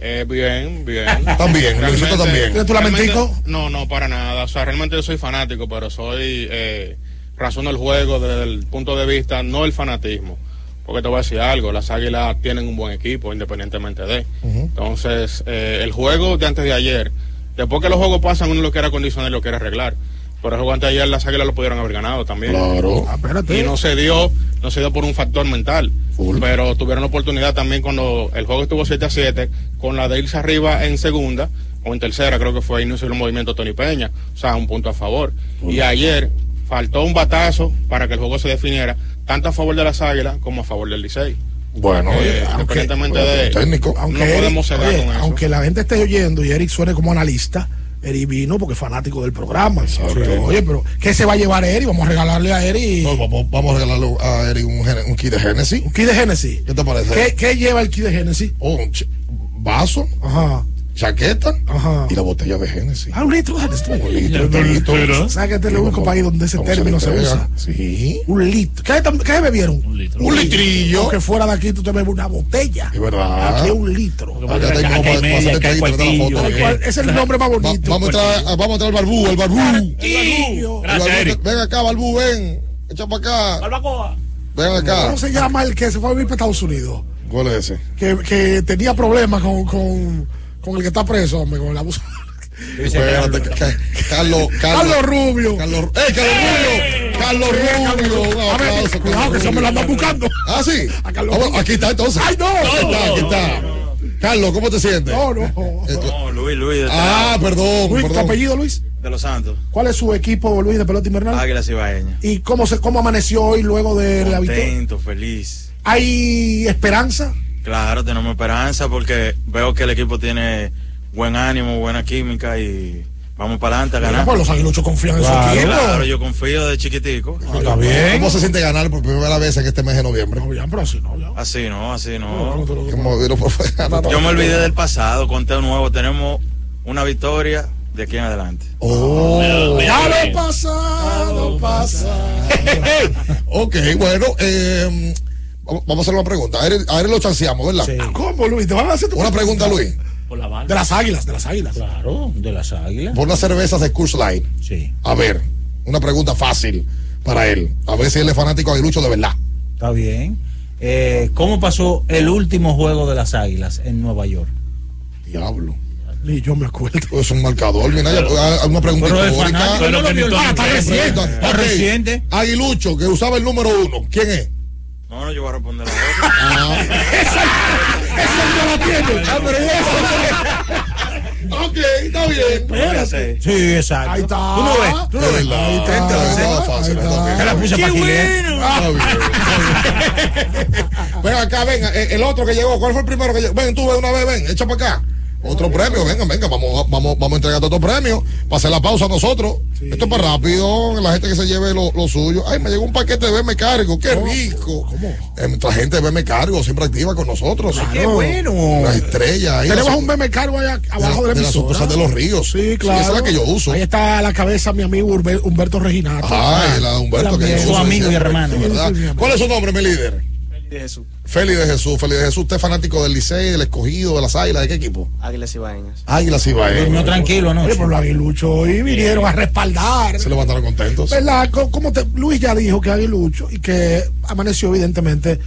Eh, bien, bien. (laughs) También, Luisito también. ¿Tienes tu lamentico? No, no, para nada. O sea, realmente yo soy fanático, pero soy eh, razón del juego desde el punto de vista, no el fanatismo. Porque te voy a decir algo, las águilas tienen un buen equipo, independientemente de. Entonces, eh, el juego de antes de ayer, después que los juegos pasan, uno lo quiere acondicionar y lo quiere arreglar. Pero el juego antes de ayer, las águilas lo pudieron haber ganado también. Claro. Ah, espérate. Y no se dio, no se dio por un factor mental. Pero tuvieron la oportunidad también cuando el juego estuvo 7 a 7, con la de irse arriba en segunda, o en tercera, creo que fue ahí no hizo el movimiento Tony Peña. O sea, un punto a favor. Y ayer faltó un batazo para que el juego se definiera, tanto a favor de las águilas como a favor del Licey. Bueno, Eh, aunque- independientemente bueno, de. técnico. Aunque, no Eric- podemos oye, con eso. aunque la gente esté oyendo y Eric suene como analista, Eric vino porque es fanático del programa. Sí. Oye, pero ¿qué se va a llevar Eric? Vamos a regalarle a Eric No, vamos, vamos a regalarle a Eric un, un kit de Genesis. un kit de Genesis. ¿Qué te parece? ¿Qué, qué lleva el kit de Genesis? Oh, un vaso, Ajá. Chaqueta Ajá. y la botella de Genesis. Ah, un litro de Genesis. Un litro, un litro. ¿Sabes que este es el único país donde ese ¿Cómo se término se usa? Sí. Un litro. ¿Qué, qué bebieron? Un litro. Un litrillo. Porque fuera de aquí tú te bebes una botella. Es verdad. Aquí es un litro. Es el nombre más Va- bonito. vamos, a traer, vamos a traer al barbú, el barbú. El Gracias, barbú, Eric. Ven acá, barbú, ven. Echa para acá. Barbacoa. Ven acá. ¿Cómo se llama el que se fue a vivir para Estados Unidos? ¿Cuál es ese? Que, que tenía problemas con, con, el que está preso, hombre, con el abuso. Espérate, ca- ca- Carlos, Carlos Rubio. Carlos, ¡eh, Carlos Rubio! Carlos Rubio, un aplauso. cuidado, Carlos que se me lo andan buscando. Ah, sí. A Carlos Rubio. aquí está entonces. ¡Ay, no! Aquí está, aquí está. Carlos, ¿cómo te sientes? No, no. Eh, No, Luis, Luis, Ah, perdón, Luis, ¿tu apellido, Luis? de los Santos. ¿Cuál es su equipo, Luis, de pelota invernal? Águilas Ibaeñas. ¿Y cómo, se, cómo amaneció hoy luego de la victoria? Contento, feliz. ¿Hay esperanza? Claro, tenemos esperanza porque veo que el equipo tiene buen ánimo, buena química y vamos para adelante a Mira, ganar. pues los aguiluchos confían en Claro, su equipo. claro, yo confío de chiquitico. Está bien. ¿Cómo se siente ganar por primera vez en este mes de noviembre? pero así no, Así no, así no. No, Yo me no. olvidé del pasado, conteo nuevo. Tenemos una victoria de aquí en adelante. Oh, Ya lo pasado, pasa. (laughs) ok, bueno, eh, vamos a hacer una pregunta. A él, a él lo chanceamos, ¿verdad? ¿Cómo, Luis? ¿Te van a hacer tu Una pregunta, Luis. De las águilas, de las águilas. Claro, de las águilas. Por unas cervezas de Curse Line. Sí. A ver, una pregunta fácil para él. A ver si él es fanático de Aguilucho de verdad. Está bien. Eh, ¿Cómo pasó el último juego de las águilas en Nueva York? Diablo. Ni yo me acuerdo. Es un marcador, mira, ah, una pregunta Pero histórica. lo vio el- Ah, reciente. Aguilucho, que usaba el número uno. ¿Quién es? No, no, yo voy a responder la Ok, está bien. Espérate. Sí, exacto. Ahí está. Tú no ves, tú no ves. Ahí está. Estaba fácil. está Te la puse para Gilet. Está bien. Ven acá, venga, eh, el otro que llegó, ¿cuál fue el primero que llegó? Ven, tú ven una vez, ven, echa para acá. Otro premio, venga, venga, vamos, vamos, vamos a entregar otro premio. Para hacer la pausa nosotros. Esto es para rápido, la gente que se lleve lo, lo suyo. Ay, me llegó un paquete de BM Cargo, qué rico. Eh, nuestra gente de BM Cargo siempre activa con nosotros. Qué bueno. Una estrella ahí. Tenemos la- un meme cargo allá abajo de la de la sucursal de los ríos. Sí, claro. esa es la que yo uso. Ahí está a la cabeza mi amigo Humberto Reginato. Ay, la de Humberto, que yo También. uso amigo y hermano. Sí, sí. ¿Cuál es su nombre, mi líder? De Jesús. Félix de Jesús, Félix de Jesús, usted es fanático del Licey, del escogido, de las águilas, ¿de qué equipo? Águilas Ibaeñas. Águilas y Durmió tranquilo Oye, anoche. pero los aguiluchos hoy vinieron a respaldar. Se levantaron contentos. ¿Verdad? Co- Como te- Luis ya dijo que aguilucho y que amaneció evidentemente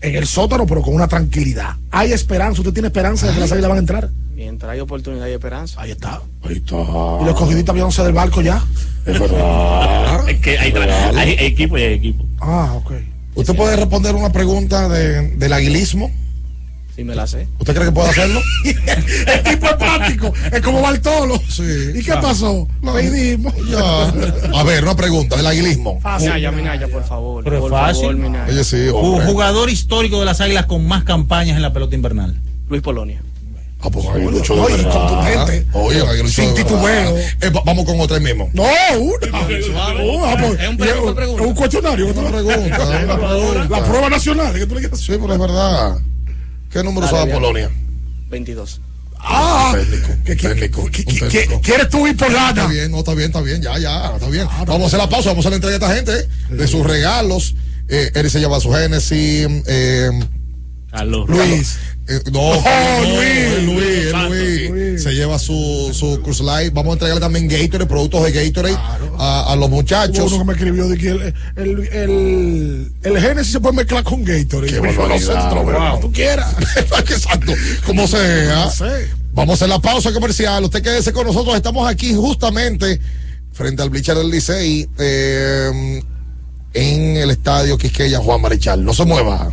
en el sótano, pero con una tranquilidad. Hay esperanza, usted tiene esperanza de que las águilas van a entrar. Mientras hay oportunidad y esperanza. Ahí está. Ahí está. Y los cogiditos viéndose del barco ya. Es verdad. (laughs) Es que hay, hay equipo y hay equipo. Ah, ok. ¿Usted puede responder una pregunta de- del aguilismo? Sí, me la sé. ¿Usted cree que puede hacerlo? (laughs) el tipo es práctico, es como Bartolo. Sí. ¿Y qué pasó? Pedimos. Ya. A ver, una pregunta del aguilismo. Minaya, Minaya, por favor. Pero es por fácil. favor, Minaya. Oye, sí. Jugador histórico de las águilas con más campañas en la pelota invernal. Luis Polonia. Ah, pues aguilucho de Oye, verdad. contundente. Oye, aguilucho Sin de verdad. titubeo. Eh, va- vamos con otra mismo. No, una. Ah, pues, Es un es es un cuestionario. Una pregunta, una pregunta. La prueba nacional. ¿qué tú le quieres Sí, pero es verdad. ¿Qué número usaba. Polonia? 22. Ah, técnico, que- que- que- que- que- ¿Quieres tú ir por Está lana? bien, no, está bien, está bien, ya, ya, está bien. Ah, Vamos a hacer la pausa, vamos a hacer la entrega a esta gente de sus regalos. Eh, Eric se lleva su Génesis. Eh, Carlos. Luis. eh, no, Oh, no, Luis. Luis. Luis. Luis. Se lleva su, su Cruise Light. Vamos a entregarle también Gatorade, productos de Gatorade a, a los Hubo muchachos. uno que me escribió de que el, el, el, el Génesis se puede mezclar con Gatorade. Qué Yo, no sé, barbaridad, tú quieras. (laughs) Exacto, como sea. No sé. Vamos a hacer la pausa comercial. Usted quédese con nosotros. Estamos aquí justamente frente al bleacher del Licey eh, en el estadio Quisqueya Juan Marichal. No se mueva.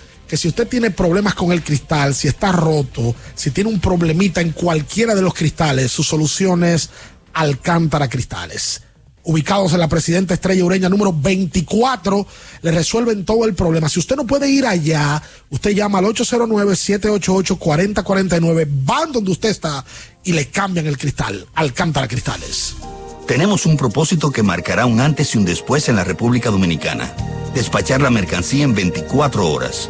que si usted tiene problemas con el cristal, si está roto, si tiene un problemita en cualquiera de los cristales, su solución es Alcántara Cristales. ubicados en la Presidenta Estrella Ureña número 24, le resuelven todo el problema. Si usted no puede ir allá, usted llama al 809-788-4049, van donde usted está y le cambian el cristal. Alcántara Cristales. Tenemos un propósito que marcará un antes y un después en la República Dominicana. Despachar la mercancía en 24 horas.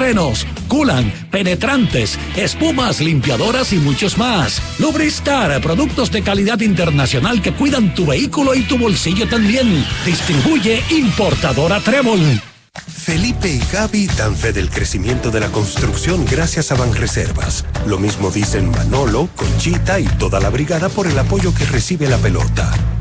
frenos, culan, penetrantes, espumas, limpiadoras y muchos más. Lubristar, productos de calidad internacional que cuidan tu vehículo y tu bolsillo también. Distribuye importadora Trébol. Felipe y Gaby dan fe del crecimiento de la construcción gracias a Banreservas. Lo mismo dicen Manolo, Conchita y toda la brigada por el apoyo que recibe la pelota.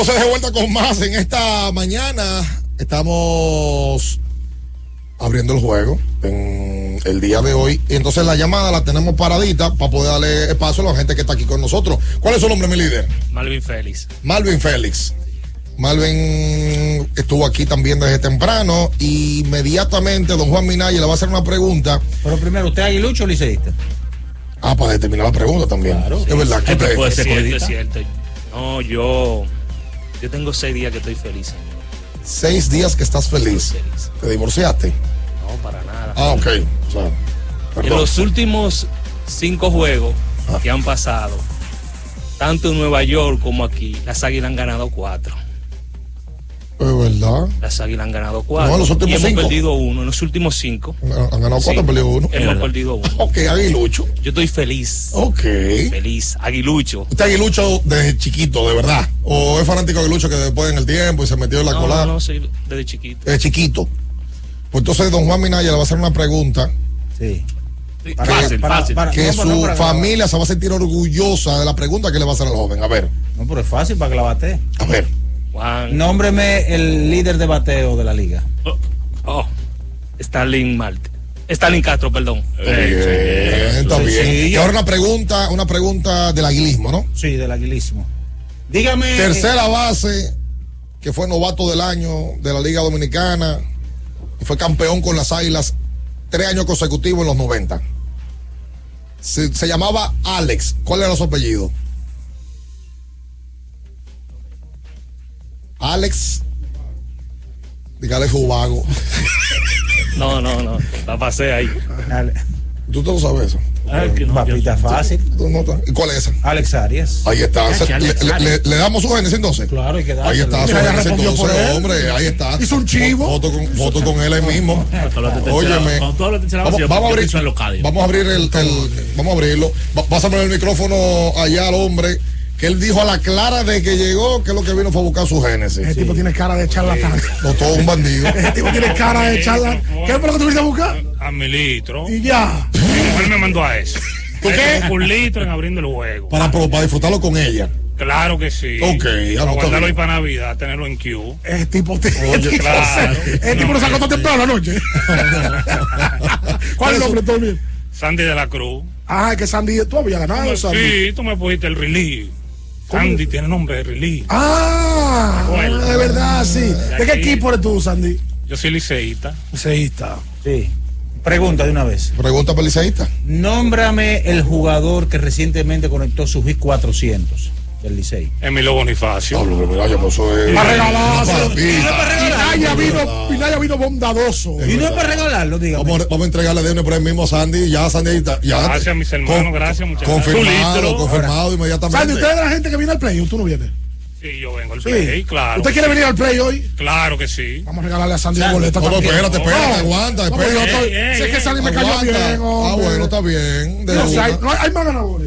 Entonces de vuelta con más en esta mañana. Estamos abriendo el juego en el día de hoy. Y entonces la llamada la tenemos paradita para poder darle espacio a la gente que está aquí con nosotros. ¿Cuál es su nombre, mi líder? Malvin Félix. Malvin Félix. Malvin estuvo aquí también desde temprano y inmediatamente don Juan Minaya le va a hacer una pregunta. Pero primero, ¿usted es aguilucho o liceísta? Ah, para determinar la pregunta también. Es verdad que Esto usted- puede ser cierto, es cierto. No, yo, yo tengo seis días que estoy feliz. seis días que estás feliz. ¿Te divorciaste? No, para nada. Ah, ok. O sea, En los últimos cinco juegos que han pasado, tanto en Nueva York como aquí, las Águilas han ganado cuatro. Es verdad. Las Águilas han ganado cuatro. No, en los últimos y hemos cinco. perdido uno. En los últimos cinco. Han ganado cuatro, han perdido uno. Hemos verdad. perdido uno. Ok, aguilucho. Yo estoy feliz. Ok. Feliz. Aguilucho. ¿Usted aguilucho desde chiquito, de verdad? ¿O es fanático de aguilucho que después en el tiempo y se metió en la No, colada? no, no, soy desde chiquito. Desde chiquito. Pues entonces don Juan Minaya le va a hacer una pregunta. Sí. Que, Fácil, fácil. para- que no, su no, para- familia se va a sentir orgullosa de la pregunta que le va a hacer al joven. A ver. No, pero es fácil para que la bate. A ver. Juan. Nómbreme el líder de bateo de la liga. Oh, Stalin Marte. Stalin Castro, perdón. Bien, está bien. Y ahora una pregunta, una pregunta del aguilismo, ¿no? Sí, del aguilismo. Dígame. Tercera base, que fue novato del año de la Liga Dominicana y fue campeón con las Águilas tres años consecutivos en los 90. Se, se llamaba Alex. ¿Cuál era su apellido? Alex. Dígale Jubago. No, no, no. La pasé ahí. ¿Tú te lo sabes eso? Papita fácil. ¿Y cuál es esa? Alex Arias. Ahí está. Se- le, le- le- le damos su génesis entonces? Claro, hay que darle. Ahí está, su génesis entonces, hombre. Ahí está. Hizo un chivo. Foto con, foto con él ahí mismo. Óyeme. Cuando tú hablas de tercera Vamos, vamos a abrir, vamos a abrir el, el- vamos a abrirlo. Va- Vas a poner el micrófono allá al hombre que él dijo a la clara de que llegó que lo que vino fue a buscar su génesis. Ese tipo tiene cara de charlatán. No, todo un bandido. (laughs) Ese tipo tiene cara de charlatán. ¿Qué fue lo que tú viniste a buscar? A mi litro. Y ya. Mi mujer me mandó a eso. ¿Por qué? Un litro en abriendo el juego. Para, pro- para disfrutarlo con ella. Claro que sí. Ok, ya está guardarlo ahí para Navidad, tenerlo en Q. Ese tipo te. Oye, (laughs) claro. Ese tipo lo sacó tan temprano anoche. ¿Cuál es el nombre? Bien. Sandy de la Cruz. Ah, que Sandy, tú habías ganado, Sandy. Sí, tú me pusiste el relief. Sandy tiene nombre de relief. Ah, de verdad, sí. ¿De qué aquí. equipo eres tú, Sandy? Yo soy liceísta. Liceísta. Sí. Pregunta de una vez. Pregunta para el liceísta. Nómbrame el jugador que recientemente conectó su hit 400 del Licey. Emilio Bonifacio. Para regalarse. Papita. Pinaya vino, Pinaya vino bondadoso. Y no es para regalarlo, dígame. Vamos, a- vamos a entregarle de uno por ahí mismo a Sandy. Ya Sandy. Ya, Gracias, mis hermanos. gracias, muchachos. Confirmado, confirmado inmediatamente. Sandy, ¿usted es de la gente que viene al play tú no vienes? Sí, yo vengo al Sí. play, claro. ¿Usted quiere venir al play hoy? Claro que sí. Vamos a regalarle a Sandy una boleta No, espérate, espérate, No, aguanta, espérate. yo estoy- Ey, sé que Sandy me cayó bien, Ah, bueno, está bien. de No, si hay, una. no hay, hay más ganadores.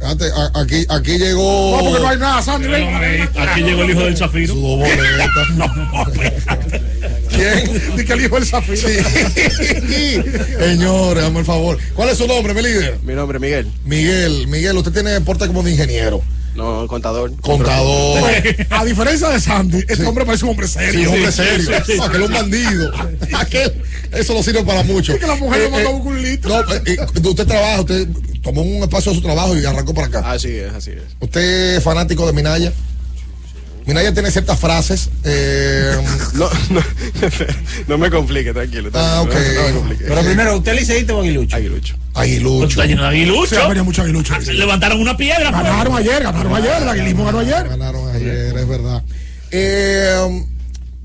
A- aquí, aquí llegó. No, porque no hay nada, Sandy. ven. Aquí llegó el hijo del Zafiro. Su dos boletas. (laughs) ¿Quién? Dice que el hijo del Zafiro. (laughs) Señores, hazme el favor. ¿Cuál es su nombre, mi líder? Mi nombre es Miguel. Miguel, Miguel, usted tiene porte como de ingeniero. No, contador. Contador. A diferencia de Sandy, este hombre parece un hombre serio. Sí, hombre serio. Aquel es un bandido. (laughs) Aquel, eso no sirve para mucho. Es que la mujer Eh, le mandó eh, un litro. No, eh, eh, usted trabaja, usted tomó un espacio de su trabajo y arrancó para acá. Así es, así es. ¿Usted es fanático de Minaya? Minaya tiene ciertas frases. eh, (laughs) No, no, no me complique, tranquilo. Ah, ok. No, me complique. Pero primero, ¿usted liceísta o aguilucho? Aguilucho. Aguilucho. Está lleno de aguilucho. Sí, ha venido mucho aguilucho. Levantaron una piedra. pues. Ganaron ayer, ganaron ayer. El aguilismo ganó ayer. Ganaron ayer, es verdad. Eh,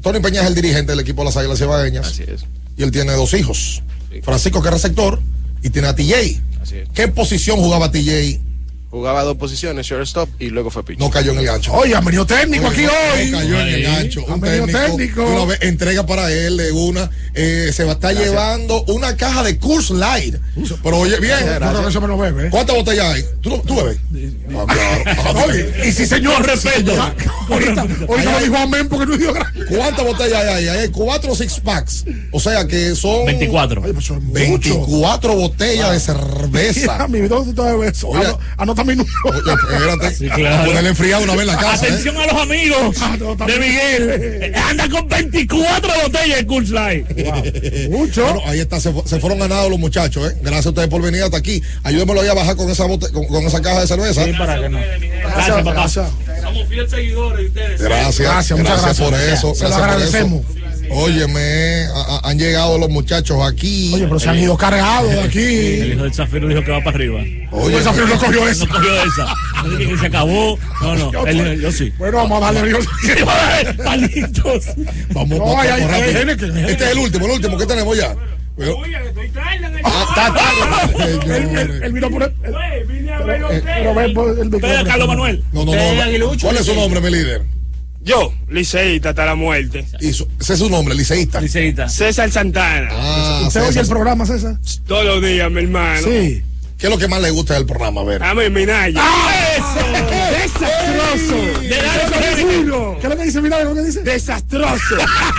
Tony Peña es el dirigente del equipo de las Águilas Cibaeñas. Así es. Y él tiene dos hijos. Francisco, que es receptor, y tiene a TJ. ¿Qué posición jugaba TJ? Jugaba dos posiciones, shortstop y luego fue pitch. No cayó en el gancho. Oye, han venido técnico aquí no, hoy. No cayó en el gancho. Han Un venido técnico, una entrega para él de una. eh, se va a estar llevando una caja de Coors Light. Pero oye, bien. Me lo bebe. ¿eh? ¿Cuántas botellas hay? ¿Tú, tú bebes? Ah, claro. (laughs) Oye, y si señor, (laughs) respeto. Ahorita, (laughs) ahorita no dijo amén porque no dijo gracias. ¿Cuántas botellas hay? Hay cuatro six packs. O sea que son 24. Oye, pues son muchos. 24 botellas de cerveza. Mi vida, tú te bebes eso. Anota mi número. Oye, espérate. Sí, claro. Ponerle enfriado una vez en la casa. ¿eh? Atención a los amigos Ah, no, de. Miguel. Anda con 24 botellas de Coors Light. Mucho. Bueno, ahí está, se, se fueron ganados los muchachos, ¿eh? Gracias a ustedes por venir hasta aquí. Ayúdenmelo ahí a bajar con esa bote- con, con esa caja de cerveza. Sí, para que no. Gracias, papá. Gracias. Somos fieles seguidores de ustedes. Gracias, Gracias, muchas gracias. por eso. Se lo gracias por agradecemos. eso. Óyeme, a- a- han llegado los muchachos aquí. Oye, pero se han ido cargados de El aquí. hijo del Zafiro dijo que va para arriba. Oye, Esa no cogió esa. No cogió esa. No dije que se acabó. No, no. Él- yo sí. Bueno, (laughs) vamos a darle. Palitos. Vamos, No, vamos, vamos rápido. Este es el último, el último que tenemos ya. Ah, está Señores. él, él vino por el. Pero, eh, pero ven por el Espera, Carlos Manuel. No, no, no. ¿Cuál es su nombre, mi líder? Yo, liceísta hasta la muerte. Y su- ese es su nombre, liceísta. Liceísta. César Santana. Ah, ¿Usted oye el programa, César? Todos los días, mi hermano. Sí. ¿Qué es lo que más le gusta del programa? A ver. A mí, Minaya. ¡Desastroso! De la Duro. ¿Qué es lo que dice? Mira, ¿qué es lo que dice? Desastroso.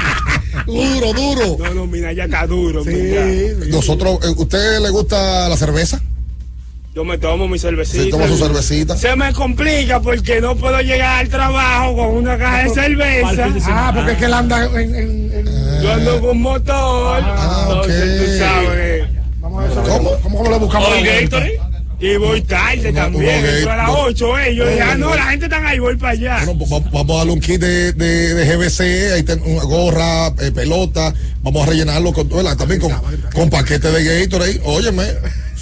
(laughs) Duro, duro. No, no, Minaya está duro. mira. Sí. Nosotros, eh, ¿usted le gusta la cerveza? Yo me tomo mi cervecita. Se toma su cervecita. Se me complica porque no puedo llegar al trabajo con una caja de cerveza. Ah, porque es que él anda en. en, en- Yo ando con motor. Ah, entonces ok. tú sabes. Vamos a ver. ¿Cómo? ¿Cómo, cómo le buscamos. Y voy tarde también. a las gay- 8, eh. Yo dije, ah, no, la gente está ahí, voy para allá. Bueno, pues va- vamos a darle un kit de, de, de GBC, ahí ten una gorra, eh, pelota, vamos a rellenarlo con ¿verdad? también con, con paquete de Gatorade, óyeme,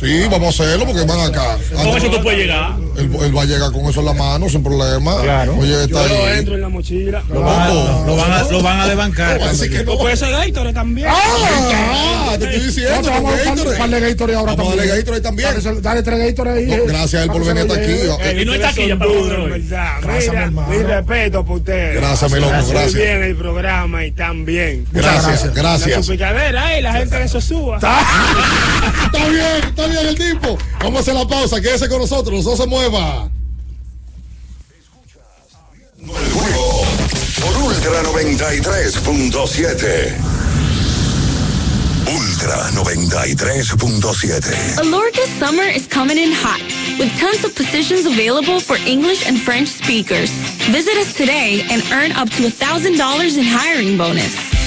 sí, vamos a hacerlo porque van acá. ¿Cómo eso tú puedes llegar? Él, él va a llegar con eso en la mano sin problema. Claro. Oye, Yo está lo ahí. entro en la mochila. Lo van, a- lo van a, lo van a desbancar. No, así que no. O puede ser Gatorade también. Ah, te estoy diciendo, vamos a con dar un par Gatorade. de Gatorade ahora darle también. Gatorade también. Dale, dale tres Gatorade ahí. No, gracias a él por que venir se hasta aquí. Y no está aquí ya para. ¿verdad? Gracias, mi Mira, hermano. mi respeto por ustedes. Gracias, mi loco, gracias. bien el programa y tan bien. Gracias, La gracias. suplicadera, eh, la gente de Sosúa. Está bien, está bien el tipo. Vamos a hacer la pausa, quédese con nosotros, no se mueva. El juego por Ultra 93.7. Ultra 93.7. Alorca's summer is coming in hot, with tons of positions available for English and French speakers. Visit us today and earn up to $1,000 in hiring bonus.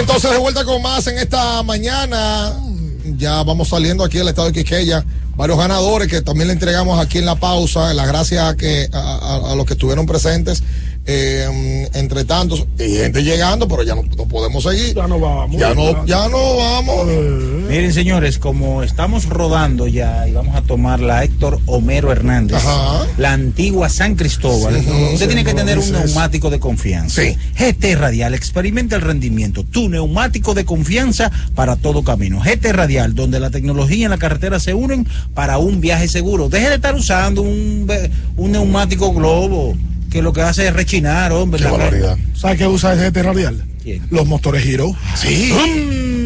entonces de vuelta con más en esta mañana. Ya vamos saliendo aquí del estado de Quisqueya. Varios ganadores que también le entregamos aquí en la pausa. Las gracias a, que, a los que estuvieron presentes. Eh, entre tantos, y gente llegando, pero ya no, no podemos seguir. Ya no vamos. Ya no, ya no vamos. Miren, señores, como estamos rodando ya y vamos a tomar la Héctor Homero Hernández, la antigua San Cristóbal, Sí, usted tiene que tener un neumático de confianza. GT Radial, experimenta el rendimiento, tu neumático de confianza para todo camino. GT Radial, donde la tecnología y la carretera se unen para un viaje seguro. Deje de estar usando un, un neumático globo que lo que hace es rechinar, hombre. La- ¿Sabes qué usa ese GT radial? Los motores Hero. Sí.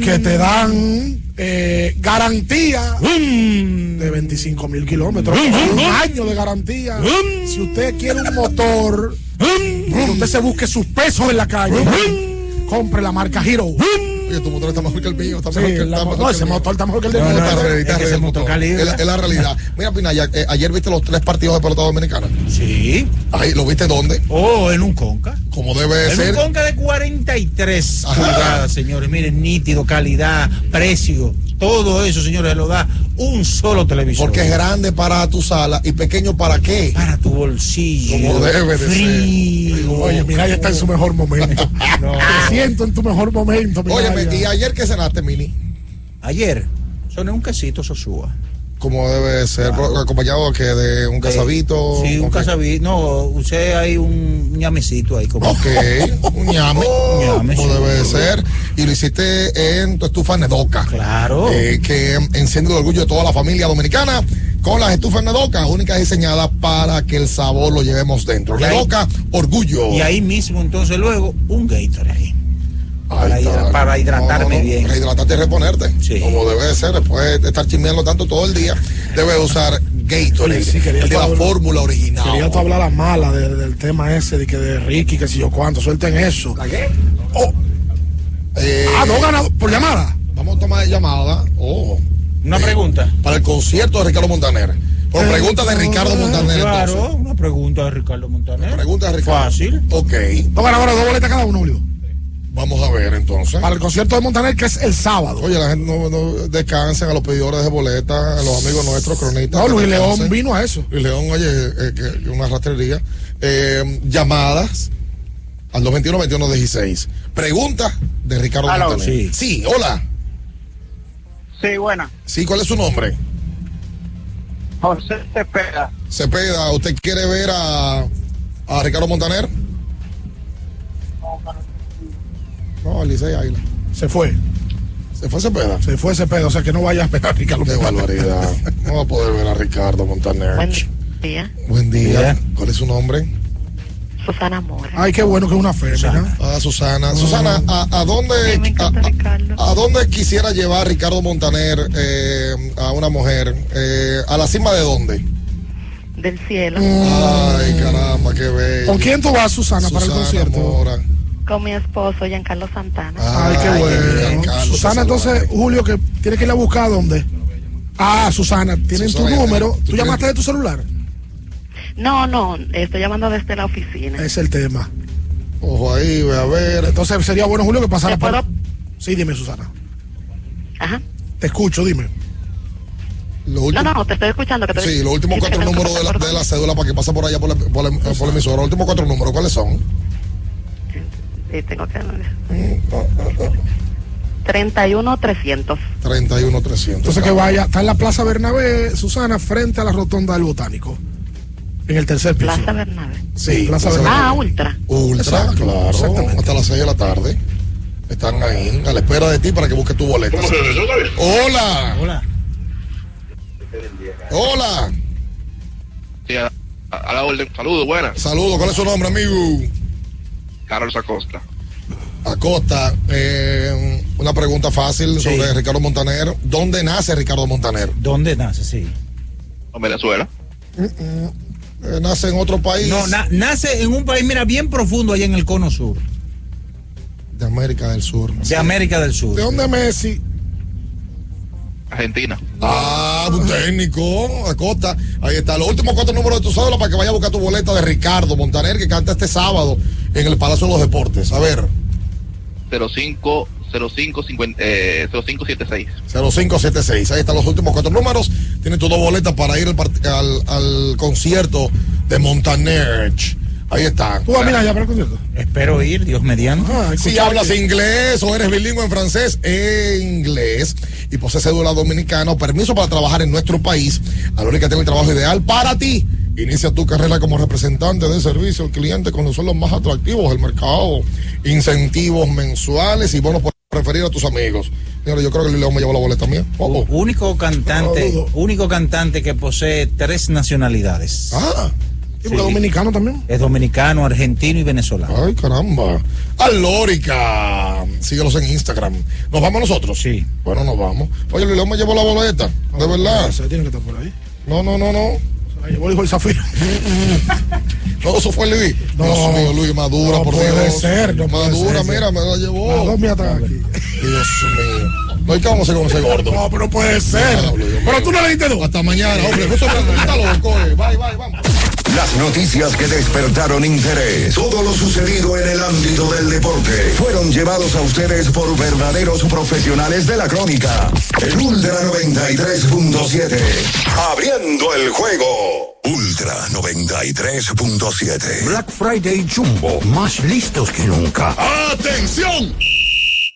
Que te dan eh, garantía de 25 mil kilómetros. Un año de garantía. Si usted quiere un motor, que usted se busque sus pesos en la calle, compre la marca Hero. Tu motor está mejor que el mío. Está Sí, mejor que el está mejor no, ese motor está mejor que el de No, no, motor. está Es motor motor. es la realidad. Mira, Pinaya, eh, ayer viste los tres partidos de pelota dominicana. Sí. Ahí, ¿lo viste dónde? Oh, en un conca. Como debe En ser. un conca de 43 pulgadas, señores. Miren, nítido, calidad, precio, todo eso, señores, se lo da un solo televisor. Porque es grande para tu sala y pequeño para qué? Para tu bolsillo. Como debe de Frío. Oye, mira, ya está en su mejor momento. (laughs) Te siento en tu mejor momento. Oye, Minaya. ¿y ayer qué cenaste, Mini? Ayer, soné un quesito sosúa. Como debe de ser, acompañado que de un casabito. Sí, un casabito. No, usé ahí un ñamecito ahí. Como... Ok, (laughs) un ñame, ñame, como sí. debe de ser. Y lo hiciste en tu estufa Nedoca. Claro. Eh, que enciende el orgullo de toda la familia dominicana con las estufas Nedoca, únicas diseñadas para que el sabor lo llevemos dentro. Ahí- Nedoca, orgullo. Y ahí mismo, entonces, luego, un Gatorade. Para, hidra- para hidratarme No, no, no, bien. Para hidratarte y reponerte. Como debe de ser, después de estar chismeando tanto todo el día, debe usar Gatorade, sí, el de la hablar- fórmula original. Quería tú hablar a mala de- del tema ese de que de Ricky, que si yo cuánto, suelten eso. ¿La qué? ah, no ganado por llamada. Vamos a tomar llamada. Oh. Una pregunta. Para el concierto de Ricardo Montaner. Por pregunta de Ricardo Montaner. Claro, entonces. una pregunta de Ricardo Montaner. Pregunta de Ricardo. Fácil. Ok. Dos ganadores, dos boletas cada uno, Julio. Vamos a ver entonces. Para el concierto de Montaner, que es el sábado. Oye, la gente no, no descansen a los pedidores de boletas, a los amigos nuestros cronistas. No, Luis León vino a eso. Luis León, oye, eh, que- una rastrería. Eh, llamadas al 221-2116. Pregunta de Ricardo Aló. Montaner. Sí. sí, hola. Sí, buena. Sí, ¿cuál es su nombre? José Cepeda. Cepeda, ¿usted quiere ver a, a Ricardo Montaner? No, Licey Águila. Se fue. ¿Se fue Cepeda? Se fue ese pedo, o sea que no vaya a esperar a Ricardo. Qué barbaridad. (laughs) No va a poder ver a Ricardo Montaner. Buen día. Buen día. ¿Cuál es su nombre? Susana Mora. Ay, qué bueno que es una fémina. Ah, Susana. Susana, ¿a, a dónde a, a dónde quisiera llevar Ricardo Montaner eh, a una mujer? Eh, ¿A la cima de dónde? Del cielo. Ay, caramba, qué bello. ¿Con quién tú vas, Susana, para el Susana concierto? Mora. Con mi esposo, Giancarlo Santana. Ay, qué bueno. Susana, entonces, Julio, que tiene que ir a buscar a dónde. Ah, Susana, tienen Susana, tu número. ¿tú ¿Tú tienes- llamaste de tu celular? No, no, estoy llamando desde la oficina. Es el tema. Ojo ahí, ve a ver. Entonces sería bueno, Julio, que pasara ¿Te por. puedo? Sí, dime, Susana. Ajá. Te escucho, dime. Último- no, no, te estoy escuchando. Que te Sí, los últimos cuatro números de la, de la cédula para que pase por allá por la, por la- por la emisora. Los últimos cuatro números, ¿cuáles son? Sí, tengo que... 31 300. 31 300. Entonces que vaya, está en la Plaza Bernabé, Susana, frente a la rotonda del Botánico. En el tercer piso. Plaza Bernabé. Sí, Plaza Plaza Bernabé. Ah, Ultra. Ultra, Exacto, claro. exactamente. Hasta las 6 de la tarde. Están ahí a la espera de ti para que busques tu boleta. Hola. Hola. Hola. Sí, a, a la orden. Saludos, buenas. Saludos. ¿Cuál es su nombre, amigo? Carlos Acosta. Acosta, eh, una pregunta fácil sobre Ricardo Montaner. ¿Dónde nace Ricardo Montaner? ¿Dónde nace? Sí. En Venezuela. Eh, nace en otro país. No, na- nace en un país, mira, bien profundo allá en el cono sur. De América del Sur. De América del Sur. ¿De dónde Messi? Argentina. Ah, un técnico, Acosta. Ahí está. Los últimos cuatro números de tu cédula para que vaya a buscar tu boleta de Ricardo Montaner que canta este sábado en el Palacio de los Deportes. A ver, 05 05 50, eh, 0576. 0576. Ahí están los últimos cuatro números. Tienes tus dos boletas para ir al, al- al concierto de Montaner. Ahí está. ¿Tú vas a mirar ya para el concierto? Espero ir, Dios mediante. Si hablas inglés o eres bilingüe en francés e inglés y posees cédula dominicana o permiso para trabajar en nuestro país, Alórica tiene el trabajo ideal para ti. Inicia tu carrera como representante de servicio al cliente con los sueldos más atractivos del mercado, incentivos mensuales y bonos por referir a tus amigos. Señora, yo creo que Lilian me llevó la boleta mía. Oh, Único cantante, Saludo. único cantante que posee tres nacionalidades. Ah. ¿Y porque dominicano también? Es dominicano, argentino y venezolano. Ay, caramba. Alórica. Síguelos en Instagram. ¿Nos vamos nosotros? Sí. Bueno, nos vamos. Oye, Lilian me llevó la boleta. De verdad. Se tiene que estar por ahí. No, no, no, no. La llevó el hijo del Zafiro. (laughs) No, eso fue Luis. No. Dios mío, Luis, madura, No por puede Dios. ser, no puede Madura, ser, mira, me la llevó. Dos mías están aquí. Dios mío. No hay que vamos a con ese gordo. No, pero puede ser. Diablo, Dios Pero tú no le diste dos. Hasta mañana, hombre. Eso me está loco, eh. Bye, bye, vamos. Las noticias que despertaron interés, todo lo sucedido en el ámbito del deporte, fueron llevados a ustedes por verdaderos profesionales de la crónica. El Ultra 93.7, abriendo el juego. Ultra 93.7. Black Friday Jumbo, más listos que nunca. ¡Atención!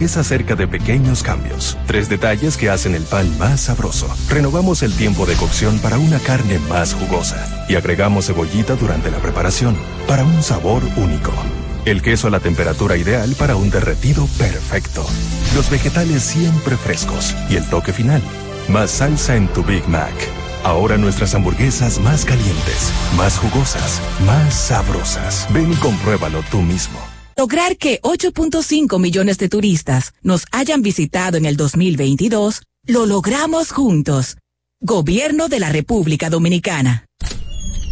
es acerca de pequeños cambios, tres detalles que hacen el pan más sabroso. Renovamos el tiempo de cocción para una carne más jugosa y agregamos cebollita durante la preparación para un sabor único. El queso a la temperatura ideal para un derretido perfecto. Los vegetales siempre frescos y el toque final. Más salsa en tu Big Mac. Ahora nuestras hamburguesas más calientes, más jugosas, más sabrosas. Ven y compruébalo tú mismo. Lograr que 8.5 millones de turistas nos hayan visitado en el 2022, lo logramos juntos. Gobierno de la República Dominicana.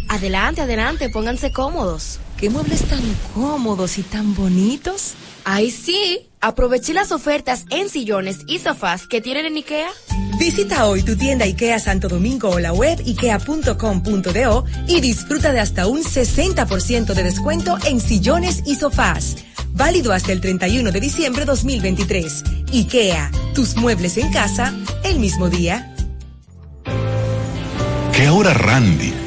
Adelante, adelante, pónganse cómodos. ¿Qué muebles tan cómodos y tan bonitos? Ay, sí. Aproveché las ofertas en sillones y sofás que tienen en IKEA. Visita hoy tu tienda IKEA Santo Domingo o la web ikea.com.do y disfruta de hasta un 60% de descuento en sillones y sofás. Válido hasta el 31 de diciembre 2023. IKEA, tus muebles en casa el mismo día. Que ahora Randy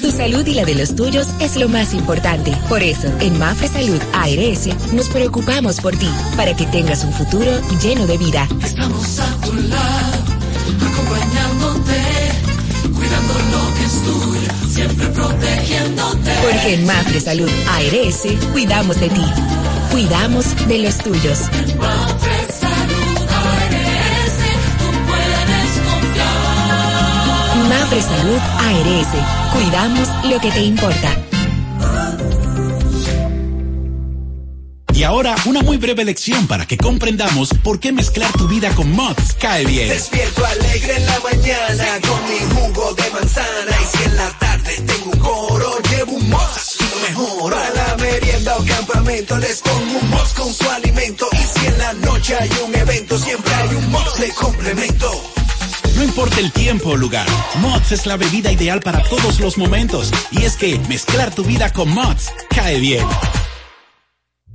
Tu salud y la de los tuyos es lo más importante. Por eso, en Mafre Salud ARS nos preocupamos por ti, para que tengas un futuro lleno de vida. Estamos a tu lado, acompañándote, cuidando lo que es tuyo, siempre protegiéndote. Porque en Mafre Salud ARS cuidamos de ti, cuidamos de los tuyos. Mafre Salud ARS, tú puedes confiar. Mafre Salud ARS Cuidamos lo que te importa. Y ahora, una muy breve lección para que comprendamos por qué mezclar tu vida con Mods cae bien. Despierto alegre en la mañana con mi jugo de manzana. Y si en la tarde tengo un coro, llevo un Mods y mejor. A la merienda o campamento les pongo un Mods con su alimento. Y si en la noche hay un evento, siempre hay un Mods de complemento. No importa el tiempo o lugar, Mods es la bebida ideal para todos los momentos. Y es que mezclar tu vida con Mods cae bien.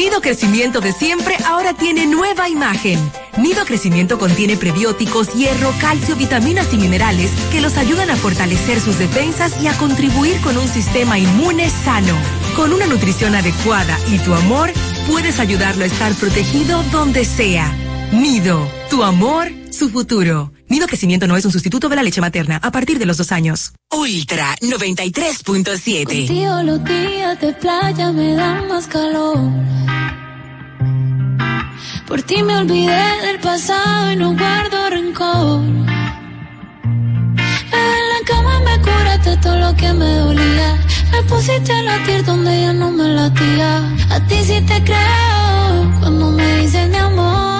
Nido crecimiento de siempre ahora tiene nueva imagen. Nido crecimiento contiene prebióticos, hierro, calcio, vitaminas y minerales que los ayudan a fortalecer sus defensas y a contribuir con un sistema inmune sano. Con una nutrición adecuada y tu amor, puedes ayudarlo a estar protegido donde sea. Nido, tu amor, su futuro. Nido crecimiento no es un sustituto de la leche materna a partir de los dos años. Ultra 93.7. Contigo los días de playa me dan más calor. Por ti me olvidé del pasado y no guardo rencor. En la cama me curaste todo lo que me dolía. Me pusiste a latir donde ya no me latía. A ti sí te creo cuando me dices mi amor.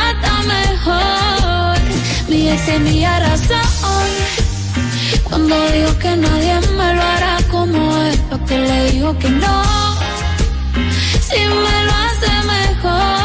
mejor. Mi ex tenía razón. Cuando dijo que nadie me lo hará como él, porque le digo que no. Si me lo hace mejor.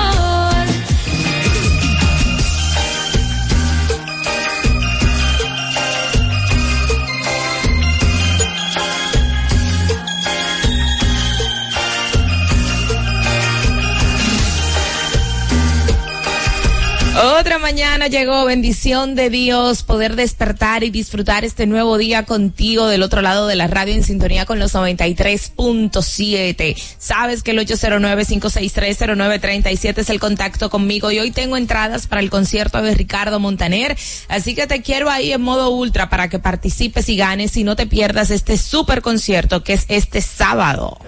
Otra mañana llegó, bendición de Dios, poder despertar y disfrutar este nuevo día contigo del otro lado de la radio en sintonía con los 93.7. Sabes que el 809-5630937 es el contacto conmigo y hoy tengo entradas para el concierto de Ricardo Montaner, así que te quiero ahí en modo ultra para que participes y ganes y no te pierdas este super concierto que es este sábado.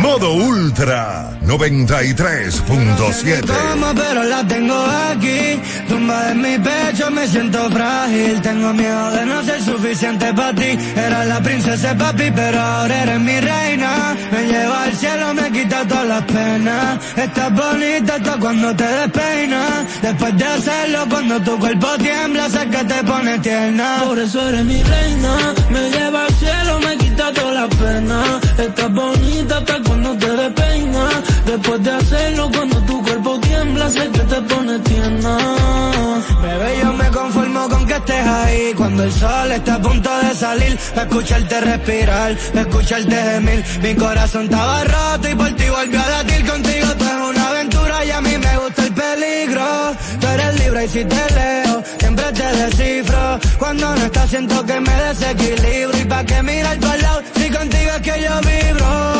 Modo Ultra 93.7. Toma, pero la tengo aquí. Tumba en mi pecho, me siento frágil. Tengo miedo de no ser suficiente para ti. Era la princesa papi, pero ahora eres mi reina. Me lleva al cielo, me quita todas las penas. Estás bonita hasta cuando te despeinas. Después de hacerlo, cuando tu cuerpo tiembla, sé que te pone tierna. Por eso eres mi reina. Me lleva al cielo, me quita todas las penas. Estás bonita hasta cuando te despeinas. Después de hacerlo, cuando tu cuerpo tiembla, sé que te pone tierna. Bebé, yo me conformo con que estés ahí. Cuando el sol está a punto de salir, escucharte respirar, escucharte gemir. Mi corazón estaba roto y por ti volvió a latir contigo. Tú es una aventura y a mí me gusta el peligro. Tú eres libre y si te leo, siempre te descifro. Cuando cuando no estás siento que me desequilibro. Y pa' que mirar para lado, si contigo es que yo vibro.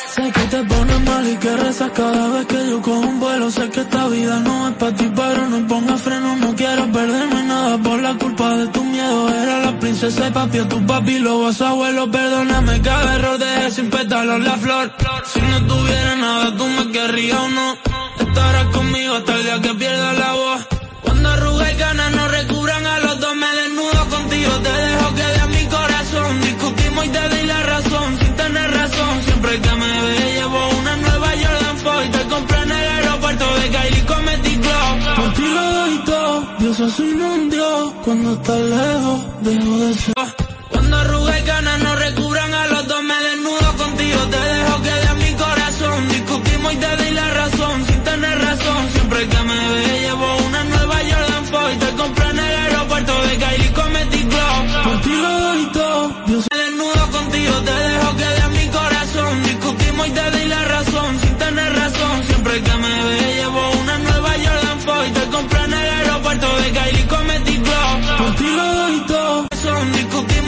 Que te pones mal y que rezas cada vez que yo cojo un vuelo. Sé que esta vida no es para ti, pero no ponga freno. No quiero perderme nada por la culpa de tu miedo. Era la princesa y papi, a tu papi, lo vas abuelo. Perdóname cada error, dejé sin pétalos la flor. Si no tuviera nada, tú me querrías o no. Estarás conmigo hasta el día que pierda la voz. Cuando arruga y ganas no recubran a los dos, me desnudo contigo. Te dejo que de mi corazón. Discutimos y te doy la razón, Cuando estás lejos, dejo de ser. Cuando arruga y ganas no recubran a los dos, me desnudo contigo. Te dejo que de mi corazón. Discutimos y te doy la razón, sin tener razón. Siempre que me ve, llevo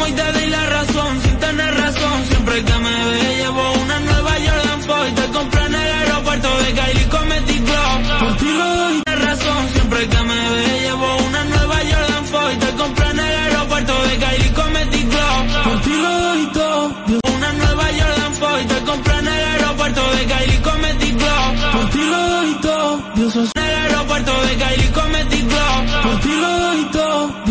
Discutimos y te doy la razón, sin tener razón. Siempre que me ve, llevo una nueva Jordan 4 y te compré en el aeropuerto de Kylie Comedy Club. Por ti lo doy la razón, siempre que me ve, llevo una nueva Jordan 4 y te compré en el aeropuerto de Kylie Comedy Club. Por ti lo doy todo. Una nueva Jordan 4 y te compré en el aeropuerto de Kylie Comedy Club. Por ti lo doy todo. En el aeropuerto de Kylie Comedy Club. Por ti lo doy todo.